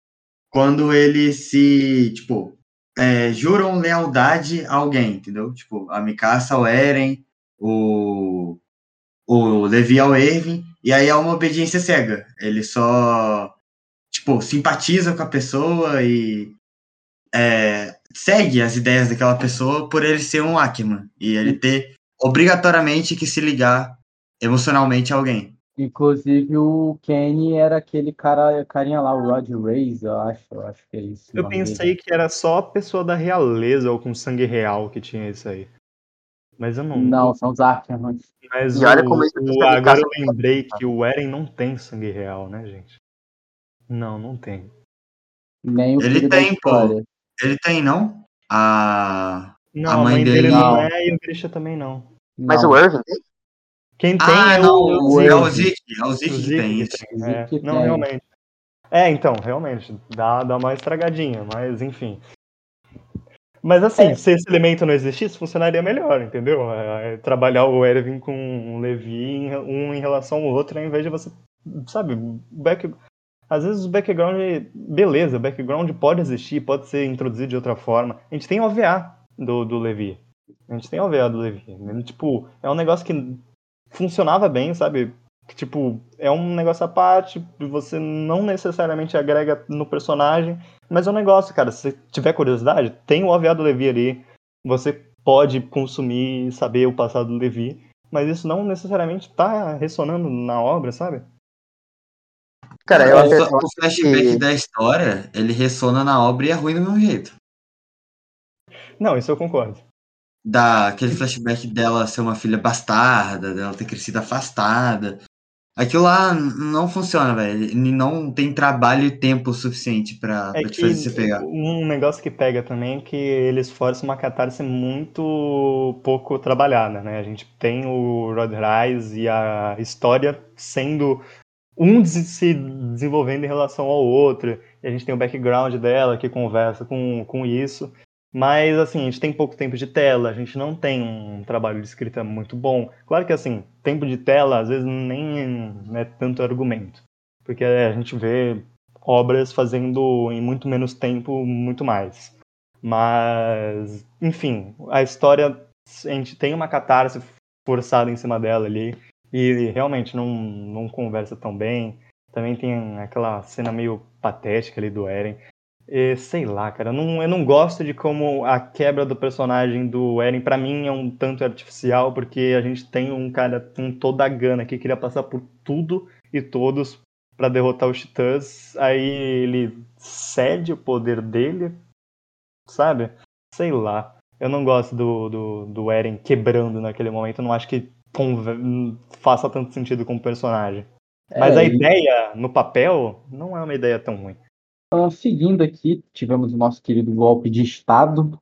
quando eles se, tipo, é, juram lealdade a alguém, entendeu? Tipo, a Mikasa ao Eren, o, o Levi ao Erwin, e aí é uma obediência cega. Ele só, tipo, simpatiza com a pessoa e é, segue as ideias daquela pessoa por ele ser um Ackerman e ele ter obrigatoriamente que se ligar emocionalmente a alguém. Inclusive o Kenny era aquele cara, carinha lá, o Rod Reis, eu acho, eu acho que é isso. Eu nome dele. pensei que era só a pessoa da realeza ou com sangue real que tinha isso aí. Mas eu não. Não, são os Ackermans. Mas E olha o- como isso o- consegue agora eu lembrei que o Eren não tem sangue real, né, gente? Não, não tem. Nem o Ele tem, pô. Ele tem, não? A. Não, A a mãe mãe, dele dele- não Não. é e o Grisha também não. Mas Não. o Irving tem? Quem tem Ah, é não, o, o, é o Zeke, é o Zeke o que tem isso. é. Não, realmente. É, então, realmente, dá, dá uma estragadinha, mas enfim. Mas assim, É. se esse elemento não existisse, funcionaria melhor, entendeu? É, é trabalhar o Erwin com o Levi um em relação ao outro, ao invés de você, sabe, back... às vezes o background, beleza, o background pode existir, pode ser introduzido de outra forma. A gente tem OVA do, do Levi. A gente tem OVA do Levi. Ele, tipo, é um negócio que funcionava bem, sabe? Que, tipo, é um negócio à parte, você não necessariamente agrega no personagem, mas é um negócio, cara, se você tiver curiosidade, tem o OVA do Levi ali, você pode consumir e saber o passado do Levi, mas isso não necessariamente tá ressonando na obra, sabe? Cara, eu o, acho, o flashback que- da história, ele ressona na obra e é ruim do mesmo jeito. Não, isso eu concordo. Da, aquele flashback dela ser uma filha bastarda, dela ter crescido afastada. Aquilo lá não funciona, velho. Ele não tem trabalho e tempo suficiente pra, É pra te fazer você pegar. um negócio que pega também é que eles forçam uma catarse muito pouco trabalhada, né? A gente tem o Rod Rise e a história sendo um se desenvolvendo em relação ao outro, e a gente tem o background dela que conversa com, com isso. Mas, assim, a gente tem pouco tempo de tela, a gente não tem um trabalho de escrita muito bom. Claro que, assim, tempo de tela, às vezes, nem é tanto argumento. Porque a gente vê obras fazendo em muito menos tempo muito mais. Mas, enfim, a história, a gente tem uma catarse forçada em cima dela ali e realmente não, não conversa tão bem. Também tem aquela cena meio patética ali do Eren. E, sei lá, cara, eu não, eu não gosto de como a quebra do personagem do Eren, pra mim, é um tanto artificial, porque a gente tem um cara com toda a gana que queria passar por tudo e todos pra derrotar os Titãs, aí ele cede o poder dele, sabe? Sei lá. Eu não gosto do, do, do Eren quebrando naquele momento, eu não acho que faça tanto sentido como personagem. Mas É, a e- ideia, no papel, não é uma ideia tão ruim. Então, seguindo aqui, tivemos o nosso querido golpe de Estado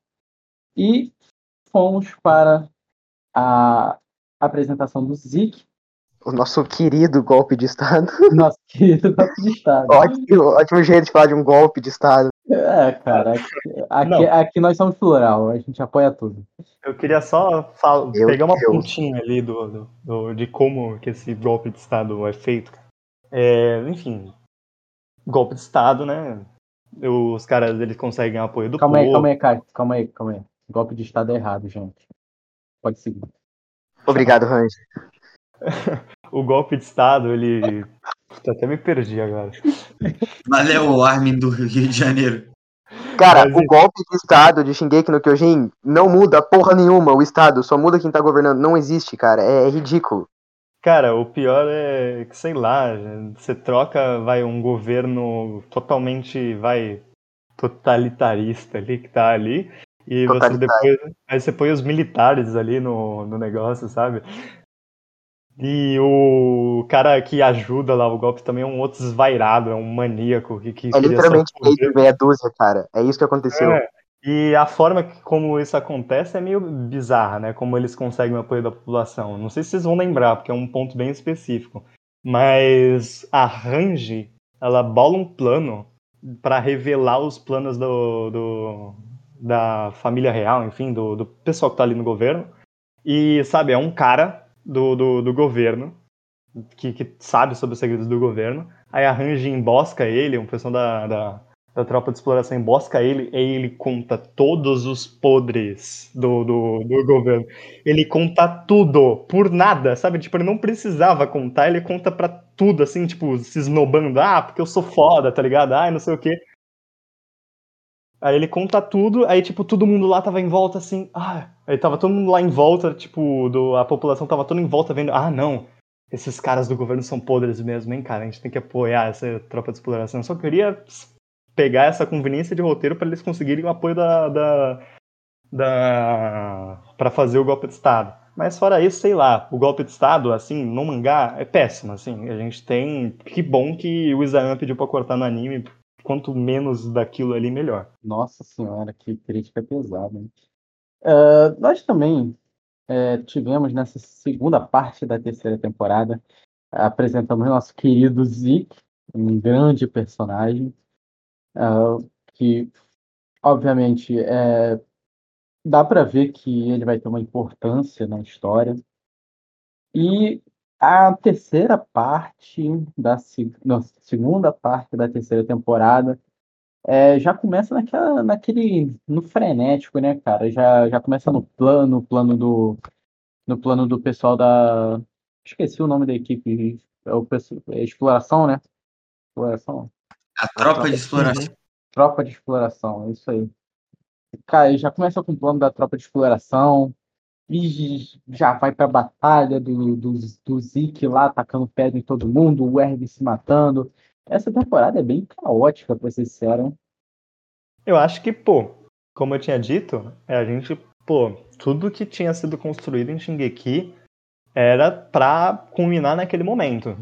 e fomos para a apresentação do Zik, o nosso querido golpe de Estado. [laughs] nosso querido golpe de Estado. ótimo, ótimo jeito de falar de um golpe de Estado. É, cara, aqui, aqui, nós somos plural, a gente apoia tudo. Eu queria só fal- Meu pegar uma Deus. pontinha ali do, do- do- de como que esse golpe de Estado é feito. É, enfim, golpe de Estado, né? Os caras eles conseguem apoio do Calma aí, povo. calma aí, cara, calma aí, calma aí. Golpe de Estado é errado, gente. Pode seguir. Obrigado, Range. [laughs] O golpe de Estado, ele. Puta, até me perdi agora. Valeu, Armin do Rio de Janeiro. Cara, Mas o e- golpe de Estado de Shingeki no Kyojin não muda porra nenhuma o Estado, só muda quem tá governando. Não existe, cara. É, é ridículo. Cara, o pior é que, sei lá, você troca, vai, um governo totalmente, vai, totalitarista ali, que tá ali, e você depois, aí você põe os militares ali no, no negócio, sabe? E o cara que ajuda lá o golpe também é um outro desvairado, é um maníaco que, que É literalmente meia dúzia, cara. É isso que aconteceu. É, e a forma que, como isso acontece é meio bizarra, né? Como eles conseguem o apoio da população. Não sei se vocês vão lembrar, porque é um ponto bem específico. Mas a Range, ela bola um plano para revelar os planos do, do- da família real, enfim, do, do pessoal que tá ali no governo. E, sabe, é um cara do, do, do governo que, que sabe sobre os segredos do governo. Aí a Range embosca ele, um pessoal da, da, da tropa de exploração embosca ele, e ele conta todos os podres do, do, do, governo. Ele conta tudo, por nada, sabe? Tipo, ele não precisava contar, ele conta pra tudo, assim, tipo, se esnobando. Ah, porque eu sou foda, tá ligado? Ah, não sei o quê. Aí ele conta tudo, aí, tipo, todo mundo lá tava em volta, assim, ah, aí tava todo mundo lá em volta, tipo, do, a população tava toda em volta vendo, ah, não, esses caras do governo são podres mesmo, hein, cara, a gente tem que apoiar essa tropa de exploração. Eu só queria pegar essa conveniência de roteiro para eles conseguirem o apoio da, da, da para fazer o golpe de Estado. Mas fora isso, sei lá, o golpe de Estado, assim, no mangá, é péssimo, assim. A gente tem. Que bom que o Isayama pediu pra cortar no anime. Quanto menos daquilo ali, melhor. Nossa senhora, que crítica pesada. Hein? Uh, nós também uh, tivemos nessa segunda parte da terceira temporada, apresentamos nosso querido Zeke, um grande personagem, uh, que obviamente é, dá para ver que ele vai ter uma importância na história. E a terceira parte da não, segunda parte da terceira temporada é, já começa naquela, naquele no frenético, né, cara? Já, já começa no plano, plano do no plano do pessoal da esqueci o nome da equipe, é o exploração, né? Exploração. A tropa de exploração. Uhum. Tropa de exploração, é isso aí. Cara, já começa com o plano da tropa de exploração, e já vai pra batalha do, do, do Zeke lá atacando pedra em todo mundo, o Erg se matando. Essa temporada é bem caótica, pra ser sincero. Eu acho que, pô, como eu tinha dito, é a gente, pô, tudo que tinha sido construído em Shingeki era pra culminar naquele momento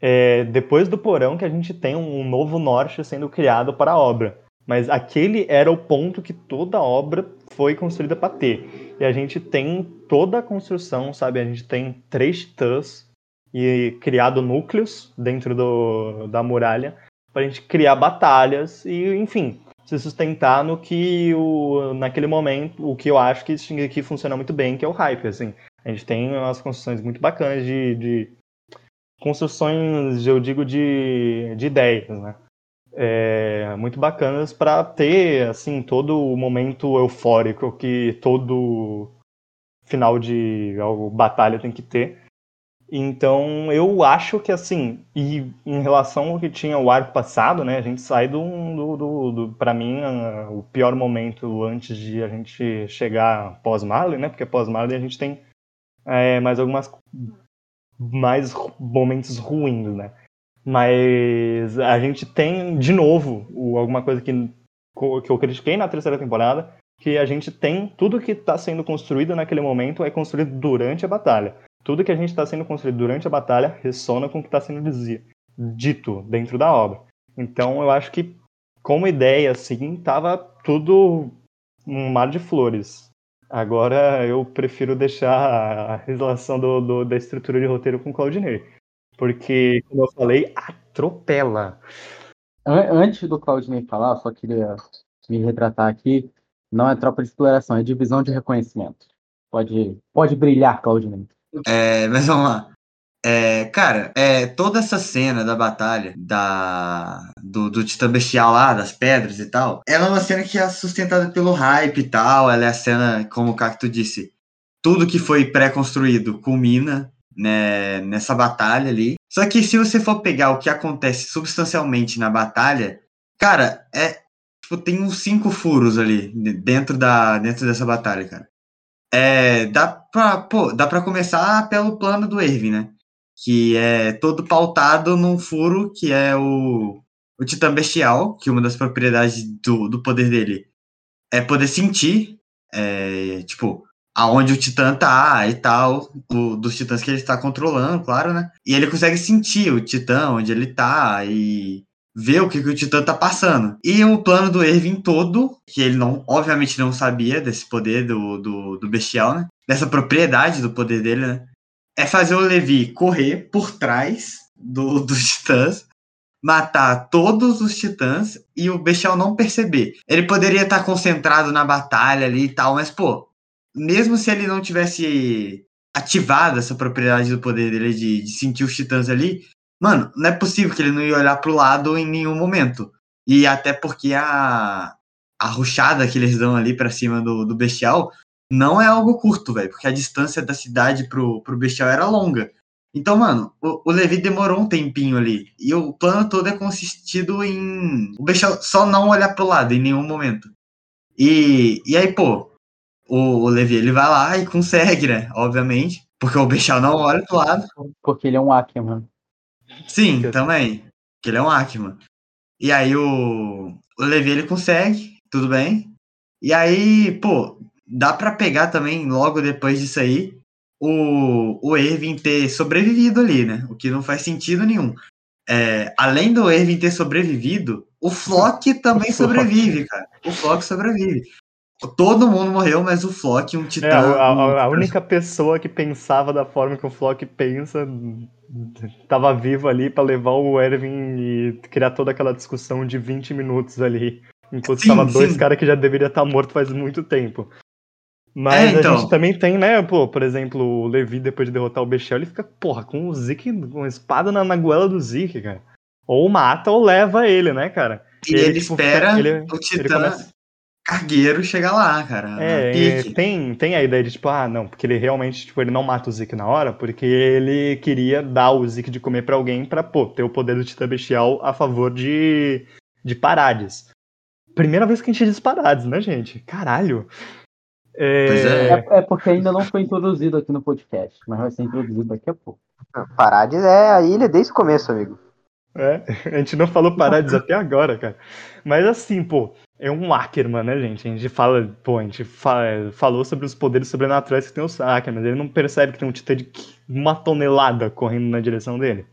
é, depois do porão que a gente tem um novo norte sendo criado para a obra. Mas aquele era o ponto que toda a obra foi construída para ter. E a gente tem toda a construção, sabe? A gente tem três titãs e criado núcleos dentro do, da muralha para a gente criar batalhas e, enfim, se sustentar no que o, naquele momento, o que eu acho que Shingeki funciona muito bem, que é o hype, assim. A gente tem umas construções muito bacanas de, de construções, eu digo, de, de ideias, né? É, muito bacanas para ter assim todo o momento eufórico que todo final de batalha tem que ter. Então eu acho que assim, e em relação ao que tinha o arco passado, né, a gente sai do, do, do, do para mim, o pior momento antes de a gente chegar pós-Marley, né, porque pós-Marley a gente tem é, mais algumas mais momentos ruins, né? Mas a gente tem, de novo, alguma coisa que, que eu critiquei na terceira temporada, que a gente tem tudo que está sendo construído naquele momento é construído durante a batalha. Tudo que a gente está sendo construído durante a batalha ressona com o que está sendo dito dentro da obra. Então eu acho que, como ideia, assim, tava tudo um mar de flores. Agora eu prefiro deixar a relação do, do, da estrutura de roteiro com o Claudinei. Porque, como eu falei, atropela. Antes do Claudinei falar, só queria me retratar aqui. Não é tropa de exploração, é divisão de reconhecimento. Pode, pode brilhar, Claudinei. É, mas vamos lá. É, cara, é, toda essa cena da batalha da do, do Titã Bestial lá, das pedras e tal, ela é uma cena que é sustentada pelo hype e tal. Ela é a cena, como o Cacto disse, tudo que foi pré-construído culmina né, nessa batalha ali. Só que se você for pegar o que acontece substancialmente na batalha, cara, é tipo, tem uns cinco furos ali dentro, da, dentro dessa batalha, cara. É, dá pra, pô, dá pra começar pelo plano do Irving, né? Que é todo pautado num furo que é o, o Titã Bestial, que uma das propriedades do, do poder dele é poder sentir, é, tipo, aonde o Titã tá e tal, dos Titãs que ele está controlando, claro, né? E ele consegue sentir o Titã, onde ele tá e ver o que, que o Titã tá passando. E o plano do Erwin todo, que ele não, obviamente não sabia desse poder do, do, do Bestial, né? Dessa propriedade do poder dele, né? É fazer o Levi correr por trás do, [laughs] dos titãs, matar todos os titãs e o Bestial não perceber. Ele poderia estar concentrado na batalha ali e tal, mas, pô, mesmo se ele não tivesse ativado essa propriedade do poder dele de, de sentir os titãs ali, mano, não é possível que ele não ia olhar pro lado em nenhum momento. E até porque a, a ruchada que eles dão ali pra cima do, do Bestial não é algo curto, velho, porque a distância da cidade pro, pro Bestial era longa. Então, mano, o, o Levi demorou um tempinho ali. E o plano todo é consistido em o Bestial só não olhar pro lado em nenhum momento. E, e aí, pô, o, o Levi ele vai lá e consegue, né? Obviamente. Porque o Bestial não olha pro lado. Porque ele é um Ackerman. Sim, também. Porque ele é um Ackerman. E aí o, o Levi ele consegue, tudo bem. E aí, pô, dá pra pegar também, logo depois disso aí, o, o Ervin ter sobrevivido ali, né? O que não faz sentido nenhum. É, além do Ervin ter sobrevivido, o Flock [laughs] também O Flock. sobrevive, cara. O Flock sobrevive. Todo mundo morreu, mas o Flock, um titã. É, a, a- a única pessoa que pensava da forma que o Flock pensa tava vivo ali pra levar o Erwin e criar toda aquela discussão de 20 minutos ali. Enquanto Sim, tava dois sim. caras que já deveriam estar mortos faz muito tempo. Mas É, então. a gente também tem, né, pô, por exemplo, o Levi, depois de derrotar o Bestial, ele fica, porra, com o Zeke, com a espada na, na goela do Zeke, cara. Ou mata ou leva ele, né, cara? E ele, tipo, espera fica- ele- o ele titã começa- cargueiro chegar lá, cara. É, é, tem, tem a ideia de, tipo, ah, não, porque ele realmente, tipo, ele não mata o Zeke na hora, porque ele queria dar o Zeke de comer pra alguém pra, pô, ter o poder do Titã Bestial a favor de, de Parades. Primeira vez que a gente diz Parades, né, gente? Caralho. É, é. É, é porque ainda não foi introduzido aqui no podcast, mas vai ser introduzido daqui a pouco. Parades é a ilha desde o começo, amigo. é, a gente não falou Parades até agora, cara. Mas assim, pô, é um Ackerman, né, gente? A gente fala, pô, a gente fa- falou sobre os poderes sobrenaturais que tem o Ackerman, mas ele não percebe que tem um Titã de uma tonelada correndo na direção dele.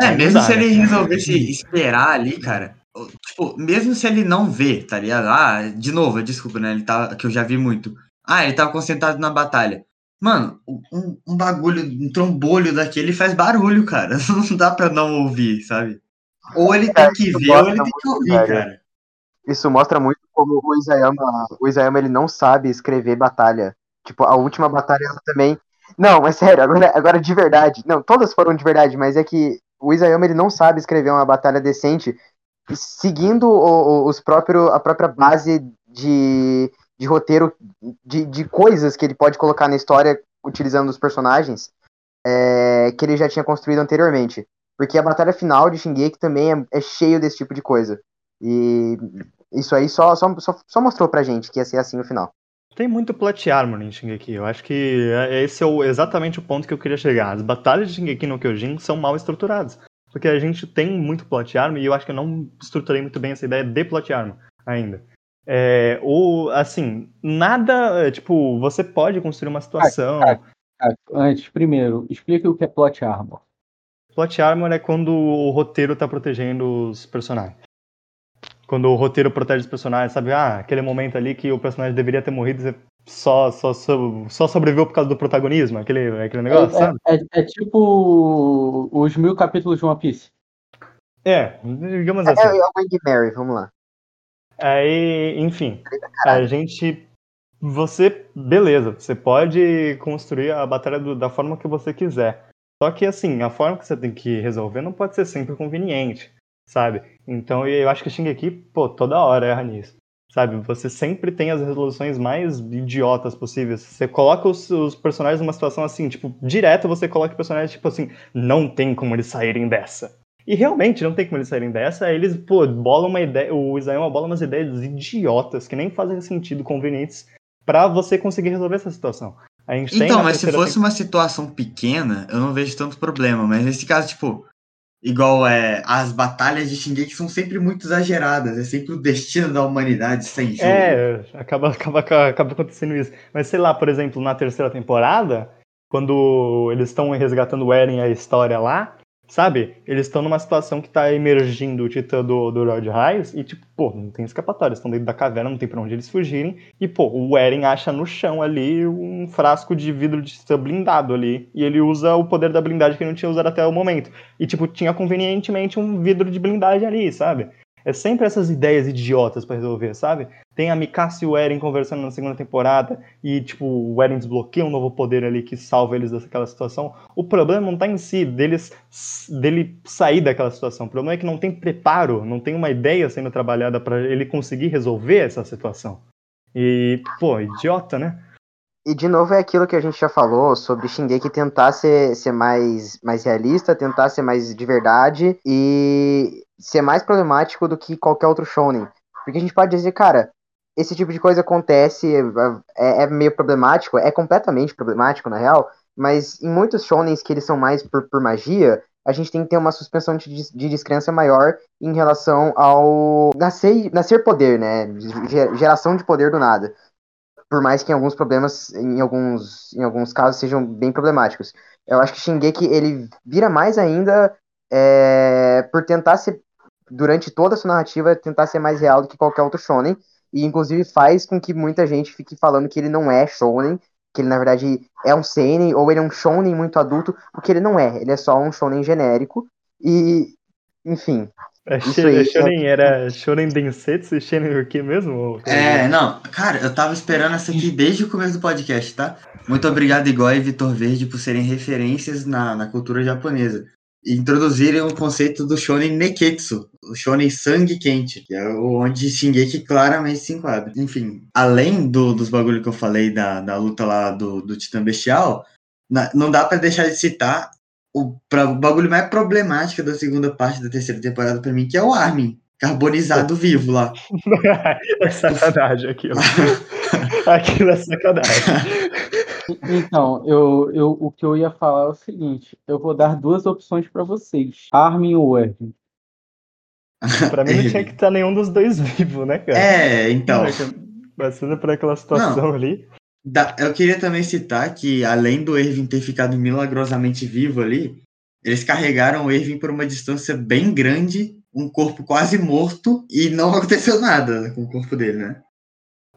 É, Aí mesmo dá, se né? ele resolvesse esperar ali, cara. Tipo, mesmo se ele não vê, tá ligado? Ah, de novo, desculpa, né? Ele tá, que eu já vi muito. Ah, ele tava concentrado na batalha. Mano, um, um bagulho, um trombolho daquele faz barulho, cara. [laughs] Não dá pra não ouvir, sabe? Ou ele tem que ver, ou ele tem que ouvir, cara. Isso mostra muito como o Isayama, o Isayama ele não sabe escrever batalha. Tipo, a última batalha ela também. Não, mas sério, agora, agora de verdade. Não, todas foram de verdade, mas é que o Isayama ele não sabe escrever uma batalha decente seguindo o- o- os próprio, a própria base de, de roteiro de, de coisas que ele pode colocar na história utilizando os personagens é, que ele já tinha construído anteriormente. Porque a batalha final de Shingeki também é, é cheio desse tipo de coisa. E isso aí só, só, só, só mostrou pra gente que ia ser assim no final. Tem muito plot armor em Shingeki. Eu acho que é- esse é o- exatamente o ponto que eu queria chegar. As batalhas de Shingeki no Kyojin são mal estruturadas. Porque a gente tem muito plot armor e eu acho que eu não estruturei muito bem essa ideia de plot armor ainda. É, ou, assim, nada. é, Tipo, você pode construir uma situação. Ah, Antes, primeiro, explica o que é plot armor. Plot armor é quando o roteiro tá protegendo os personagens. Quando o roteiro protege os personagens, sabe? Ah, aquele momento ali que o personagem deveria ter morrido, você só, só, só, sobreviveu por causa do protagonismo, aquele, aquele negócio, sabe? É, é- é tipo os mil capítulos de One Piece. É, digamos É, assim. é o Wing Mary, vamos lá. Aí, enfim, a gente. Você, beleza, você pode construir a batalha do- da forma que você quiser. Só que, assim, a forma que você tem que resolver não pode ser sempre conveniente, sabe? Então, eu acho que Shingeki, pô, toda hora erra nisso. Sabe? Você sempre tem as resoluções mais idiotas possíveis. Você coloca os, os personagens numa situação assim, tipo, direto você coloca o personagem, tipo assim, não tem como eles saírem dessa. E realmente não tem como eles saírem dessa, eles, pô, bolam uma ideia, o Isayama bola umas ideias idiotas que nem fazem sentido, convenientes, pra você conseguir resolver essa situação. A gente Então, mas se fosse uma situação pequena, eu não vejo tanto problema. Mas nesse caso, tipo, igual é, as batalhas de Shingeki são sempre muito exageradas. É sempre o destino da humanidade sem jogo. É, acaba, acaba, acaba acontecendo isso. Mas sei lá, por exemplo, na terceira temporada, quando eles estão resgatando o Eren e a história lá, sabe? Eles estão numa situação que tá emergindo o Titã do, do Rod Reis e, tipo, pô, não tem escapatória, estão dentro da caverna, não tem pra onde eles fugirem. E, pô, o Eren acha no chão ali um frasco de vidro de Titã blindado ali. E ele usa o poder da blindagem que ele não tinha usado até o momento. E, tipo, tinha convenientemente um vidro de blindagem ali, sabe? É sempre essas ideias idiotas para resolver, sabe? Tem a Mikasa e o Eren conversando na segunda temporada e, tipo, o Eren desbloqueia um novo poder ali que salva eles daquela situação. O problema não tá em si deles, dele sair daquela situação. O problema é que não tem preparo, não tem uma ideia sendo trabalhada para ele conseguir resolver essa situação. E, pô, idiota, né? E de novo é aquilo que a gente já falou sobre Shingeki tentar ser, ser mais, mais realista, tentar ser mais de verdade e ser mais problemático do que qualquer outro shonen. Porque a gente pode dizer, cara, esse tipo de coisa acontece, é, é meio problemático, é completamente problemático na real, mas em muitos shonens que eles são mais por, por magia, a gente tem que ter uma suspensão de, de descrença maior em relação ao nascer, nascer poder, né? Geração de poder do nada por mais que em alguns problemas, em alguns, em alguns casos sejam bem problemáticos. Eu acho que Shingeki ele vira mais ainda é, por tentar ser, durante toda a sua narrativa, tentar ser mais real do que qualquer outro shonen, e inclusive faz com que muita gente fique falando que ele não é shonen, que ele na verdade é um seinen, ou ele é um shonen muito adulto, porque ele não é, ele é só um shonen genérico, e, enfim, é, shonen, era Shonen Densetsu e Shonen o que mesmo? É, não, cara, eu tava esperando essa aqui desde o começo do podcast, tá? Muito obrigado, Igor e Vitor Verde, por serem referências na, na cultura japonesa. Introduzirem o conceito do Shonen Neketsu, o Shonen Sangue Quente, que é onde Shingeki claramente se enquadra. Enfim, além do, dos bagulhos que eu falei da, da luta lá do, do Titã Bestial, na, não dá para deixar de citar o, pra, o bagulho mais problemático da segunda parte da terceira temporada para mim, que é o Armin, carbonizado vivo lá. [laughs] é sacanagem aquilo. [laughs] aquilo é sacanagem. Então, eu, eu, o que eu ia falar é o seguinte: eu vou dar duas opções para vocês: Armin ou Erwin. pra mim não tinha que estar [laughs] nenhum dos dois vivo, né, cara? É, então. Passando por aquela situação não. ali. Da, eu queria também citar que, além do Erwin ter ficado milagrosamente vivo ali, eles carregaram o Erwin por uma distância bem grande, um corpo quase morto, e não [laughs] aconteceu nada com o corpo dele, né?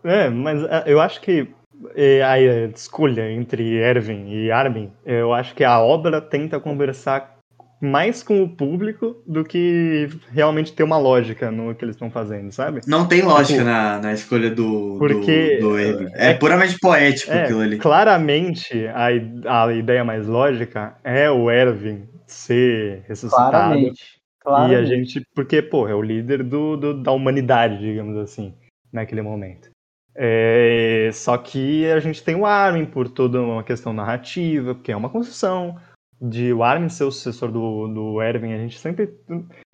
É, mas é, eu acho que é, a escolha entre Erwin e Armin, eu acho que a obra tenta conversar mais com o público do que realmente ter uma lógica no que eles estão fazendo, sabe? Não tem lógica tipo, na, na escolha do, porque do, do é, é, puramente poético é, aquilo ali. Claramente, a, a ideia mais lógica é o Erwin ser ressuscitado. Claramente. Claramente. E a gente, porque, pô, é o líder do, do da humanidade, digamos assim, naquele momento. É, só que a gente tem o Armin por toda uma questão narrativa, porque é uma construção de o Armin ser o sucessor do, do Erwin, a gente sempre.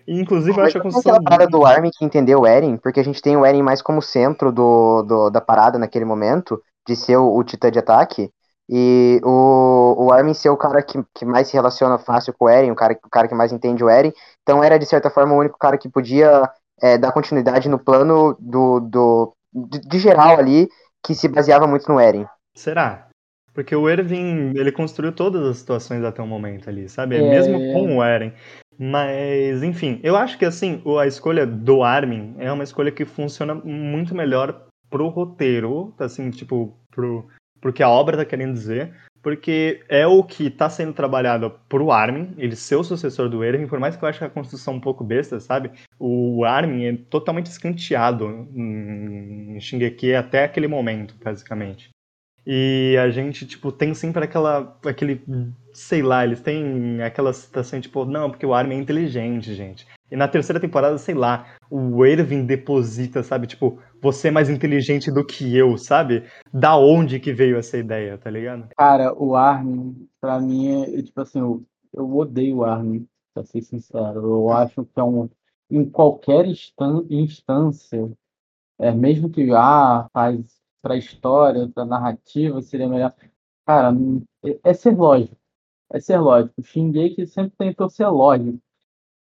Inclusive, eu acho que a construção. aquela parada do Armin que entendeu o Eren, porque a gente tem o Eren mais como centro do, do da parada naquele momento, de ser o, o titã de ataque. E o, o Armin ser o cara que, que mais se relaciona fácil com o Eren, o cara, o cara que mais entende o Eren. Então era, de certa forma, o único cara que podia é, dar continuidade no plano do, do, de, de geral ali, que se baseava muito no Eren. Será? Porque o Erwin, ele construiu todas as situações até o momento ali, sabe? É... Mesmo com o Eren. Mas, enfim, eu acho que assim, a escolha do Armin é uma escolha que funciona muito melhor pro roteiro, assim, tipo, pro, pro que a obra tá querendo dizer, porque é o que tá sendo trabalhado pro Armin, ele ser o sucessor do Erwin, por mais que eu ache a construção um pouco besta, sabe? O Armin é totalmente escanteado em Shingeki até aquele momento, basicamente. E a gente, tipo, tem sempre aquela. aquele. Sei lá, eles têm aquela situação, tipo, não, porque o Armin é inteligente, gente. E na terceira temporada, sei lá, o Erwin deposita, sabe? Tipo, você é mais inteligente do que eu, sabe? Da onde que veio essa ideia, tá ligado? Cara, o Armin, pra mim, é, tipo assim, eu, eu odeio o Armin, pra ser sincero. Eu acho que é um. Em qualquer instância, é, mesmo que ah, faz para a história, para a narrativa, seria melhor. Cara, é, é ser lógico. É ser lógico. O Shingeki sempre tentou ser lógico.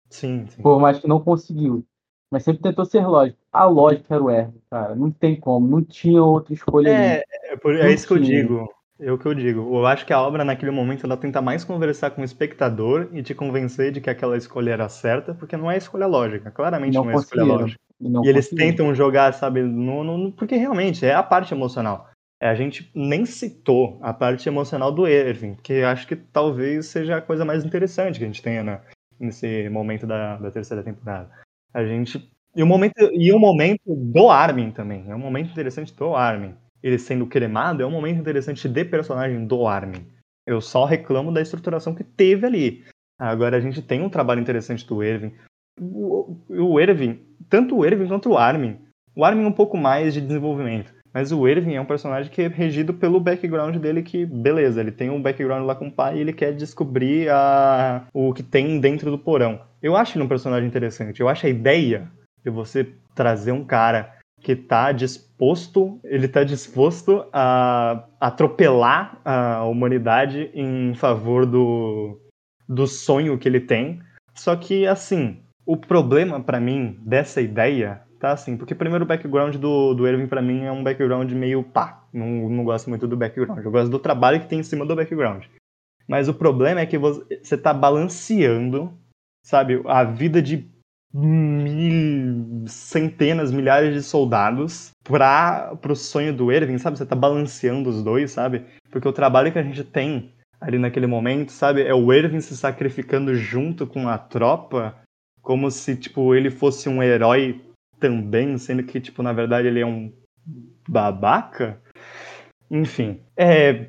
Sim, sim. Por mais que não conseguiu. Mas sempre tentou ser lógico. A lógica era o erro, cara. Não tem como. Não tinha outra escolha. É, é, por, é isso que eu digo. É o que eu digo. Eu acho que a obra, naquele momento, ela tenta mais conversar com o espectador e te convencer de que aquela escolha era certa, porque não é escolha lógica. Claramente não, não é escolha lógica. E, e eles tentam jogar, sabe, no, no, porque realmente é a parte emocional. É, a gente nem citou a parte emocional do Erwin, que acho que talvez seja a coisa mais interessante que a gente tenha nesse momento da, da terceira temporada. A gente E o momento, e o momento do Armin também. É um momento interessante do Armin. Ele sendo cremado é um momento interessante de personagem do Armin. Eu só reclamo da estruturação que teve ali. Agora a gente tem um trabalho interessante do Erwin. O, o Erwin, tanto o Erwin quanto o Armin. O Armin um pouco mais de desenvolvimento. Mas o Erwin é um personagem que é regido pelo background dele que, beleza, ele tem um background lá com o pai e ele quer descobrir a, o que tem dentro do porão. Eu acho ele um personagem interessante. Eu acho a ideia de você trazer um cara que está disposto, ele está disposto a atropelar a humanidade em favor do, do sonho que ele tem. Só que, assim, o problema para mim dessa ideia tá assim, porque primeiro o background do, do Erwin para mim é um background meio pá, não, não gosto muito do background, eu gosto do trabalho que tem em cima do background. Mas o problema é que você tá balanceando, sabe, a vida de mil, centenas, milhares de soldados para pro sonho do Erwin, sabe? Você tá balanceando os dois, sabe? Porque o trabalho que a gente tem ali naquele momento, sabe? É o Erwin se sacrificando junto com a tropa, como se, tipo, ele fosse um herói também, sendo que, tipo, na verdade ele é um babaca. Enfim, é,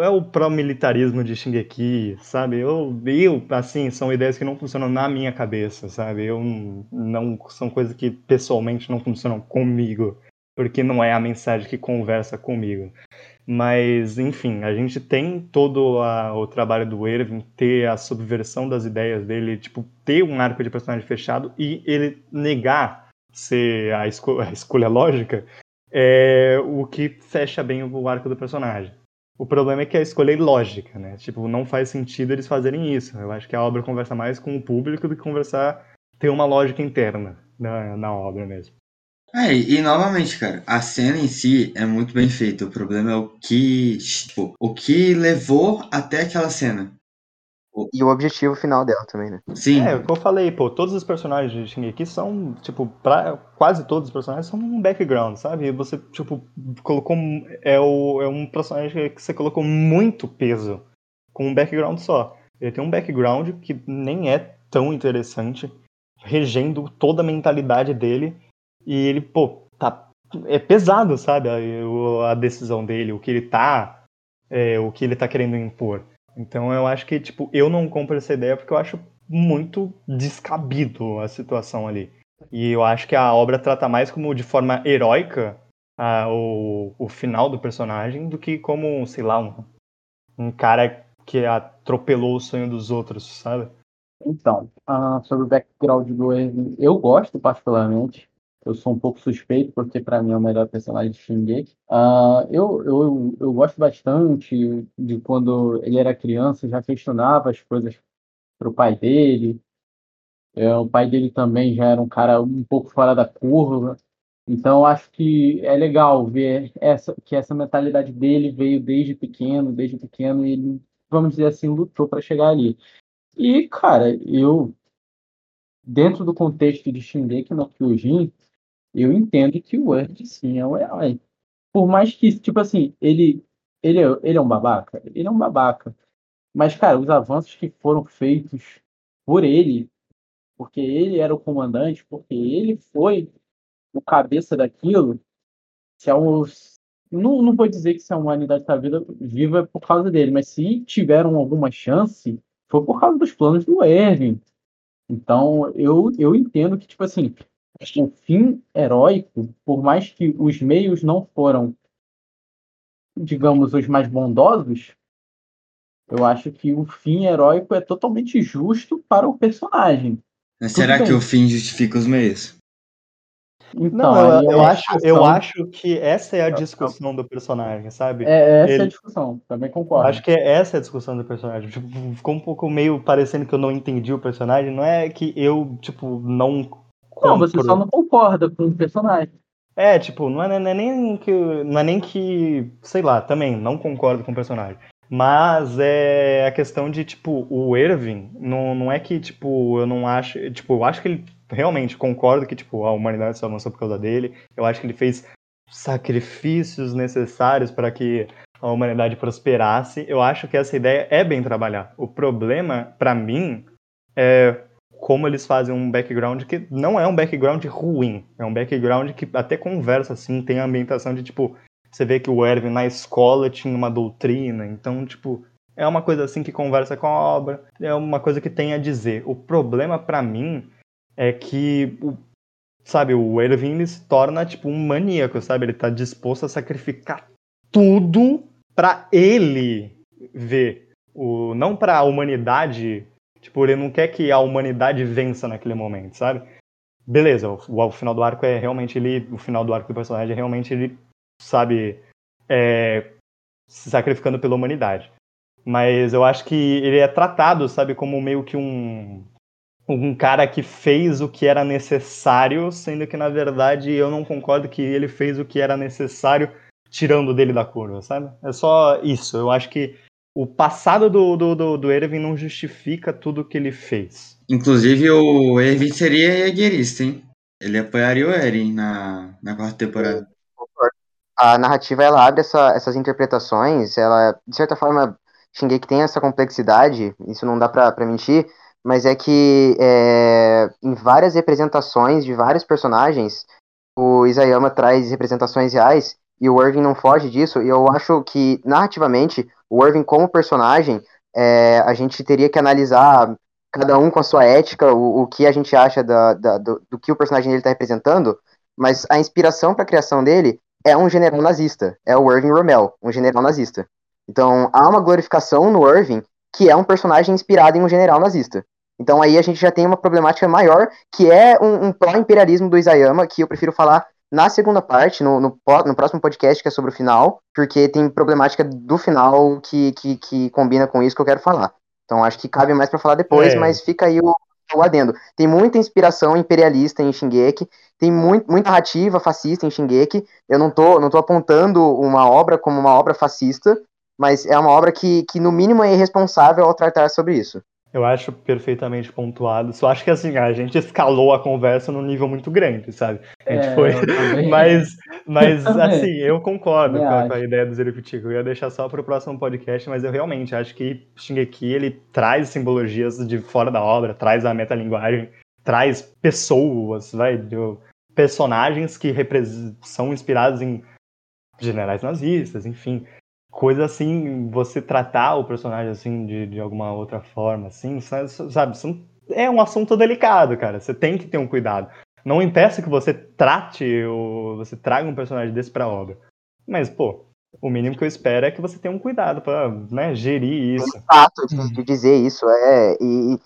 é o pró-militarismo de Shingeki, sabe? Eu, eu, assim, são ideias que não funcionam na minha cabeça, sabe? Eu não são coisas que pessoalmente não funcionam comigo, porque não é a mensagem que conversa comigo. Mas, enfim, a gente tem todo a, o trabalho do Erwin, ter a subversão das ideias dele, tipo, ter um arco de personagem fechado e ele negar ser a, esco a escolha lógica, é o que fecha bem o arco do personagem. O problema é que a escolha é ilógica, né? Tipo, não faz sentido eles fazerem isso. Eu acho que a obra conversa mais com o público do que conversar, ter uma lógica interna na, na obra mesmo. É, e, e, novamente, cara, a cena em si é muito bem feita. O problema é o que, tipo, o que levou até aquela cena. E o objetivo final dela também, né? Sim. É, o que eu falei, pô, todos os personagens de Shingeki são, tipo, pra, quase todos os personagens são um background, sabe? Você, tipo, colocou. É, o, é um personagem que você colocou muito peso com um background só. Ele tem um background que nem é tão interessante, regendo toda a mentalidade dele. E ele, pô, tá. É pesado, sabe? A, a decisão dele, o que ele tá. É, o que ele tá querendo impor. Então eu acho que, tipo, eu não compro essa ideia porque eu acho muito descabido a situação ali. E eu acho que a obra trata mais como de forma heróica a, o, o final do personagem do que como, sei lá, um, um cara que atropelou o sonho dos outros, sabe? Então, uh, sobre o background do Erwin, eu gosto particularmente eu sou um pouco suspeito, porque para mim é o melhor personagem de Shingeki. Uh, eu, eu, eu gosto bastante de quando ele era criança, já questionava as coisas para o pai dele. É, o pai dele também já era um cara um pouco fora da curva. Então, acho que é legal ver essa, que essa mentalidade dele veio desde pequeno, desde pequeno, e ele, vamos dizer assim, lutou para chegar ali. E, cara, eu, dentro do contexto de Shingeki no Kyojin, eu entendo que o Word sim é o herói. Por mais que, tipo assim, ele, ele, é, ele é um babaca, ele é um babaca. Mas, cara, os avanços que foram feitos por ele, porque ele era o comandante, porque ele foi o cabeça daquilo, se é um, não, não vou dizer que se a humanidade está viva, viva por causa dele, mas se tiveram alguma chance, foi por causa dos planos do Erwin. Então, eu, eu entendo que, tipo assim, o fim heróico, por mais que os meios não foram, digamos, os mais bondosos, eu acho que o fim heróico é totalmente justo para o personagem. Mas será que o fim justifica os meios? Então, não, eu, eu é acho, eu acho que essa é a discussão do personagem, sabe? É, essa Ele... é a discussão, também concordo. Acho que é essa é a discussão do personagem. Tipo, ficou um pouco meio parecendo que eu não entendi o personagem. Não é que eu, tipo, não não, você só não concorda com o personagem. É, tipo, não é, não é, nem que. Não é nem que. Sei lá, também, não concordo com o personagem. Mas é a questão de, tipo, o Erwin, não, não é que, tipo, eu não acho. Tipo, eu acho que ele realmente concordo que, tipo, a humanidade só avançou por causa dele. Eu acho que ele fez sacrifícios necessários para que a humanidade prosperasse. Eu acho que essa ideia é bem trabalhar. O problema, para mim, é como eles fazem um background que não é um background ruim, é um background que até conversa assim, tem a ambientação de tipo, você vê que o Erwin na escola tinha uma doutrina, então tipo, é uma coisa assim que conversa com a obra, é uma coisa que tem a dizer. O problema para mim é que o sabe, o Erwin se torna tipo um maníaco, sabe? Ele tá disposto a sacrificar tudo para ele ver o não para a humanidade, tipo, ele não quer que a humanidade vença naquele momento, sabe? Beleza, o, o, final do arco é realmente ele, o final do arco do personagem é realmente ele, sabe, é, se sacrificando pela humanidade. Mas eu acho que ele é tratado, sabe, como meio que um um cara que fez o que era necessário, sendo que na verdade eu não concordo que ele fez o que era necessário tirando dele da curva, sabe? É só isso. Eu acho que o passado do, do, do, do Erwin não justifica tudo que ele fez. Inclusive o Erwin seria jaguerista, hein? Ele apoiaria o Eren na, na quarta temporada. A narrativa ela abre essa, essas interpretações, ela de certa forma que tem essa complexidade, isso não dá pra, pra mentir, mas é que é, em várias representações de vários personagens, o Isayama traz representações reais e o Irving não foge disso. E eu acho que, narrativamente, o Irving como personagem, é, a gente teria que analisar cada um com a sua ética, o, o que a gente acha da, da, do, do, que o personagem dele está representando, mas a inspiração para a criação dele é um general nazista, é o Irving Rommel, um general nazista. Então, há uma glorificação no Irving que é um personagem inspirado em um general nazista. Então aí a gente já tem uma problemática maior, que é um, um pró-imperialismo do Isayama, que eu prefiro falar na segunda parte, no, no, no, próximo podcast, que é sobre o final, porque tem problemática do final que, que, que combina com isso que eu quero falar. Então acho que cabe mais para falar depois, é. mas fica aí o, o adendo. Tem muita inspiração imperialista em Shingeki, tem muito, muita narrativa fascista em Shingeki. Eu não tô, não tô apontando uma obra como uma obra fascista, mas é uma obra que, que no mínimo é irresponsável ao tratar sobre isso. Eu acho perfeitamente pontuado. Só acho que assim, a gente escalou a conversa num nível muito grande, sabe? A gente é, foi. [laughs] mas, mas eu assim, eu concordo com a, com a, ideia do Zeriputico. Eu ia deixar só para o próximo podcast, mas eu realmente acho que Shingeki ele traz simbologias de fora da obra, traz a metalinguagem, traz pessoas, vai, personagens que são inspirados em generais nazistas, enfim coisa assim, você tratar o personagem assim de, de alguma outra forma, assim, sabe? É um assunto delicado, cara. Você tem que ter um cuidado. Não impeça que você trate ou você traga um personagem desse pra obra. Mas, pô, o mínimo que eu espero é que você tenha um cuidado pra né, gerir isso. É fato de, de dizer isso, é. E,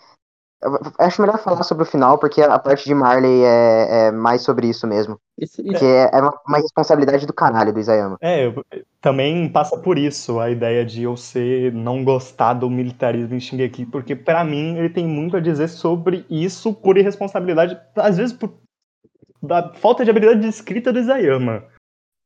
Acho melhor falar sobre o final, porque a parte de Marley é, é mais sobre isso mesmo. Isso, isso. Que é, é uma, uma, responsabilidade do caralho do Isayama. É, eu, também passa por isso a ideia de eu ser não gostar do militarismo em Shingeki, porque para mim ele tem muito a dizer sobre isso por irresponsabilidade, às vezes por da falta de habilidade de escrita do Isayama.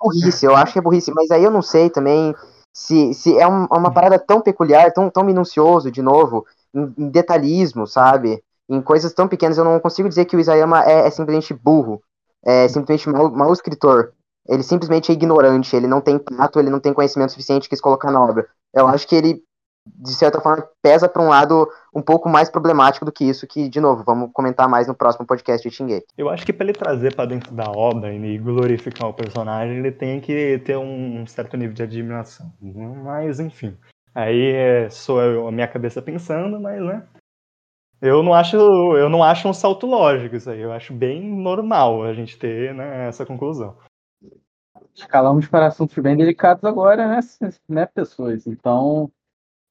Burrice, eu acho que é burrice, mas aí eu não sei também se, se é um, uma parada tão peculiar, tão, tão minucioso, de novo, em, detalhismo, sabe? Em coisas tão pequenas, eu não consigo dizer que o Isayama é, é simplesmente burro, é simplesmente mau, mau escritor. Ele simplesmente é ignorante, ele não tem tato, ele não tem conhecimento suficiente que se colocar na obra. Eu acho que ele, de certa forma, pesa para um lado um pouco mais problemático do que isso, que, de novo, vamos comentar mais no próximo podcast de Shingeki. Eu acho que para ele trazer para dentro da obra e glorificar o personagem, ele tem que ter um certo nível de admiração. Mas, enfim. Aí é, sou eu, a minha cabeça pensando, mas né. Eu não acho, eu não acho um salto lógico isso aí. Eu acho bem normal a gente ter né, essa conclusão. Escalamos para assuntos bem delicados agora, né, [laughs] né pessoas? Então,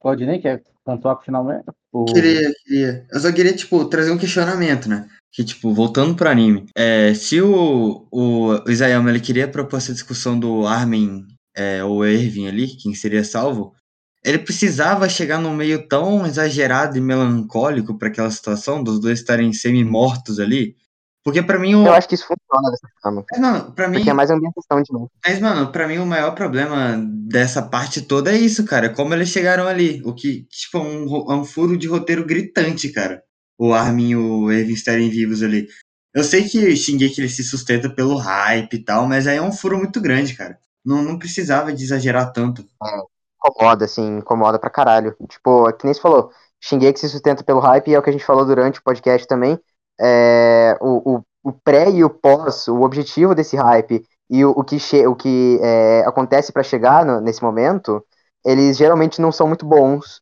pode nem quer pontuar pro final mesmo? Ou... Queria, queria. Eu só queria, tipo, trazer um questionamento, né? Que, tipo, voltando pro anime. É, se o, o, o Isayama ele queria propor essa discussão do Armin é, ou Erwin ali, quem seria salvo, ele precisava chegar num meio tão exagerado e melancólico para aquela situação dos dois estarem semi-mortos ali. Porque para mim o... Eu acho que isso funciona dessa forma. Mas, mano, pra mim... Porque é mais ambientação de novo. Mas, mano, pra mim o maior problema dessa parte toda é isso, cara. Como eles chegaram ali. O que, tipo, é um, um furo de roteiro gritante, cara. O Armin e o Erwin estarem vivos ali. Eu sei que Shingeki ele se sustenta pelo hype e tal, mas aí é um furo muito grande, cara. Não, não precisava de exagerar tanto. É incomoda, assim, incomoda pra caralho. Tipo, é que nem você falou, Shingeki se sustenta pelo hype e é o que a gente falou durante o podcast também. É, o, o, o pré e o pós, o objetivo desse hype e o, o que, o que é, acontece para chegar no, nesse momento, eles geralmente não são muito bons.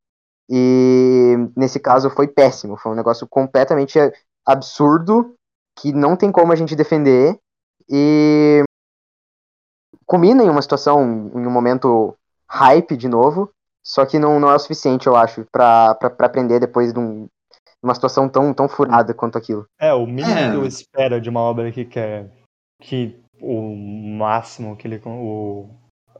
E nesse caso foi péssimo. Foi um negócio completamente absurdo que não tem como a gente defender. E culmina em uma situação, em um momento hype de novo. Só que não, não é o suficiente, eu acho, para aprender depois de um, uma situação tão, tão furada quanto aquilo. É, o mínimo é. que eu espero de uma obra que quer que o máximo que ele o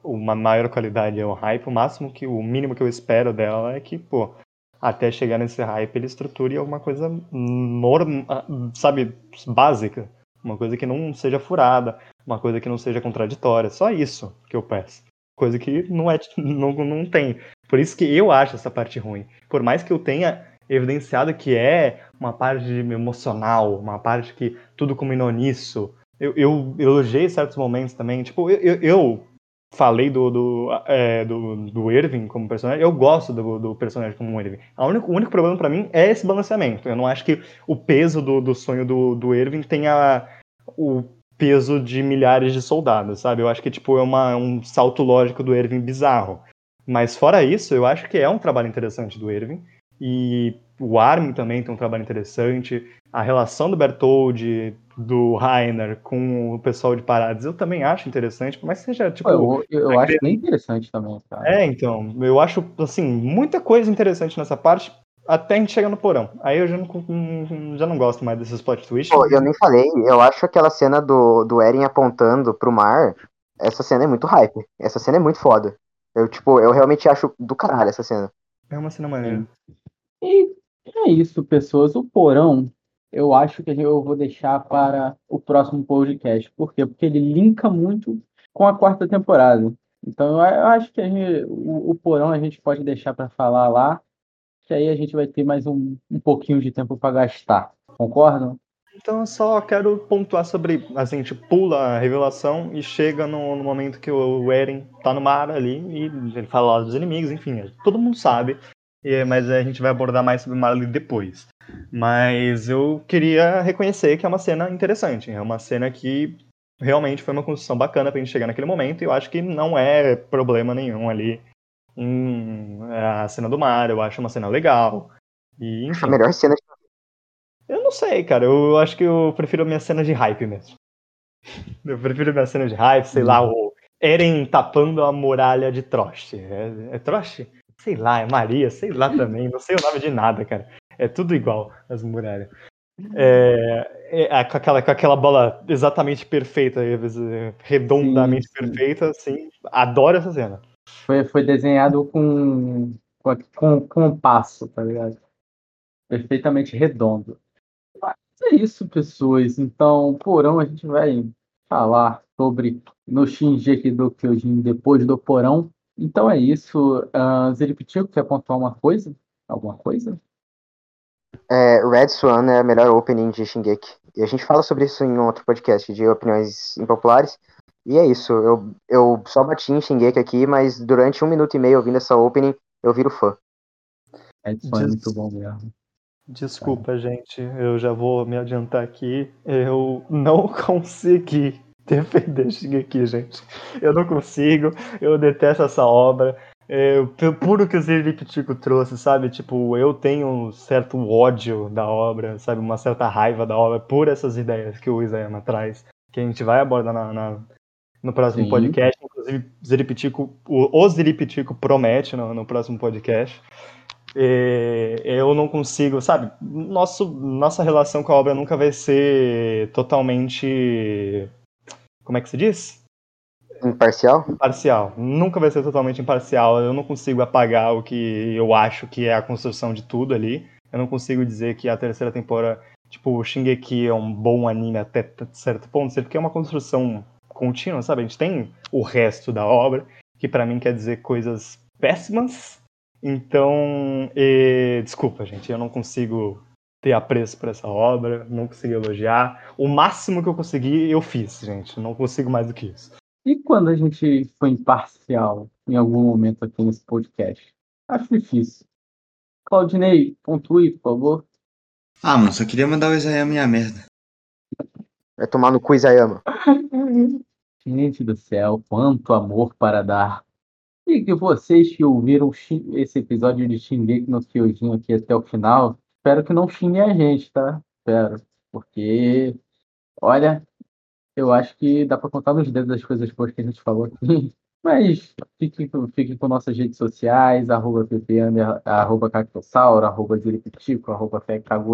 uma maior qualidade é o hype, o máximo que o mínimo que eu espero dela é que, pô, até chegar nesse hype ele estruture alguma coisa normal, sabe, básica, uma coisa que não seja furada, uma coisa que não seja contraditória, só isso que eu peço. Coisa que não é não, não tem. Por isso que eu acho essa parte ruim. Por mais que eu tenha evidenciado que é uma parte emocional, uma parte que tudo culminou nisso. Eu, eu elogiei certos momentos também. Tipo, eu, eu falei do, do, é, do, do Irving como personagem, eu gosto do, do personagem como Irving. O único, o único problema para mim é esse balanceamento. Eu não acho que o peso do, do sonho do, do Irving tenha o peso de milhares de soldados, sabe? Eu acho que tipo, é uma, um salto lógico do Irving bizarro. Mas fora isso, eu acho que é um trabalho interessante do Irving. E o Armin também tem um trabalho interessante. A relação do Bertoldi, do Rainer com o pessoal de Parades, eu também acho interessante, mas seja tipo. Eu, eu, eu acho bem interessante também, cara. É, então. Eu acho, assim, muita coisa interessante nessa parte, até a gente chegar no porão. Aí eu já não, já não gosto mais desses plot twists. Pô, eu nem falei, eu acho aquela cena do, do Eren apontando pro mar, essa cena é muito hype. Essa cena é muito foda. Eu, tipo, eu realmente acho do caralho essa cena. É uma cena maneira. E é isso, pessoas. O porão, eu acho que eu vou deixar para o próximo podcast. Por quê? Porque ele linka muito com a quarta temporada. Então eu acho que gente, o, o, porão a gente pode deixar para falar lá, que aí a gente vai ter mais um, um pouquinho de tempo para gastar. Concordam? Então eu só quero pontuar sobre. Assim, a gente pula a revelação e chega no, no momento que o Eren tá no mar ali e ele fala lá dos inimigos, enfim, todo mundo sabe mas a gente vai abordar mais sobre Marley depois. Mas eu queria reconhecer que é uma cena interessante, é uma cena que realmente foi uma construção bacana pra gente chegar naquele momento, e eu acho que não é problema nenhum ali em a cena do mar, eu acho uma cena legal. E, enfim. A melhor cena de... Eu não sei, cara, eu acho que eu prefiro a minha cena de hype mesmo. [laughs] Eu prefiro a minha cena de hype, sei hum. lá, o Eren tapando a muralha de Trost. É, é Trost? Sei lá, é Maria, sei lá também, não sei o nome de nada, cara. É tudo igual, as muralhas. É, é, é, com, aquela, com aquela bola exatamente perfeita, redondamente sim, sim. perfeita, assim, adoro essa cena. Foi, foi desenhado com, com, com um passo, tá ligado? Perfeitamente redondo. Mas é isso, pessoas. Então, porão, a gente vai falar sobre no Shinji do Kyojin depois do porão. Então é isso. Uh, Zeripitico, quer pontuar uma coisa? Alguma coisa? É, Red Swan é a melhor opening de Shingeki. E a gente fala sobre isso em outro podcast de opiniões impopulares. E é isso. Eu, eu só bati em Shingeki aqui, mas durante um minuto e meio ouvindo essa opening, eu viro fã. Swan Des... é muito bom mesmo. Desculpa, gente. Eu já vou me adiantar aqui. Eu não [laughs] consegui defender Shingeki, gente. Eu não consigo, eu detesto essa obra. É, puro que o Ziriptico trouxe, sabe? Tipo, eu tenho um certo ódio da obra, sabe? Uma certa raiva da obra por essas ideias que o Isayama traz, que a gente vai abordar na, na no próximo Sim. podcast. Inclusive, Ziriptico, o, o Ziriptico promete no, no próximo podcast. É, eu não consigo, sabe? Nosso, nossa relação com a obra nunca vai ser totalmente como é que se diz? Imparcial? Imparcial. Nunca vai ser totalmente imparcial. Eu não consigo apagar o que eu acho que é a construção de tudo ali. Eu não consigo dizer que a terceira temporada, tipo, o Shingeki é um bom anime até certo ponto, porque é uma construção contínua, sabe? A gente tem o resto da obra, que para mim quer dizer coisas péssimas. Então, e... desculpa, gente, eu não consigo ter apreço por essa obra, não consegui elogiar. O máximo que eu consegui, eu fiz, gente. Não consigo mais do que isso. E quando a gente foi imparcial em algum momento aqui nesse podcast? Acho difícil. Claudinei, pontue, por favor. Ah, mano, só queria mandar o Isayama minha merda. Vai tomar no cu, Isayama. [laughs] Gente do céu, quanto amor para dar. E que vocês que ouviram esse episódio de Shingeki no Kyojin aqui até o final, espero que não xinguem a gente, tá? Espero. Porque, olha, eu acho que dá pra contar nos dedos as coisas boas que a gente falou aqui. [laughs] Mas fiquem com, nossas redes sociais, arroba pp, under- arroba cactossauro, arroba ziripitico, arroba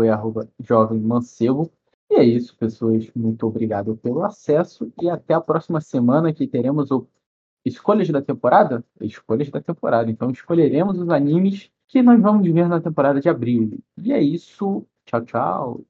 arroba jovem mancebo. E é isso, pessoas. Muito obrigado pelo acesso e até a próxima semana que teremos o escolhas da temporada? Escolhas da temporada. Então escolheremos os animes que nós vamos ver na temporada de abril. E é isso. Tchau, tchau.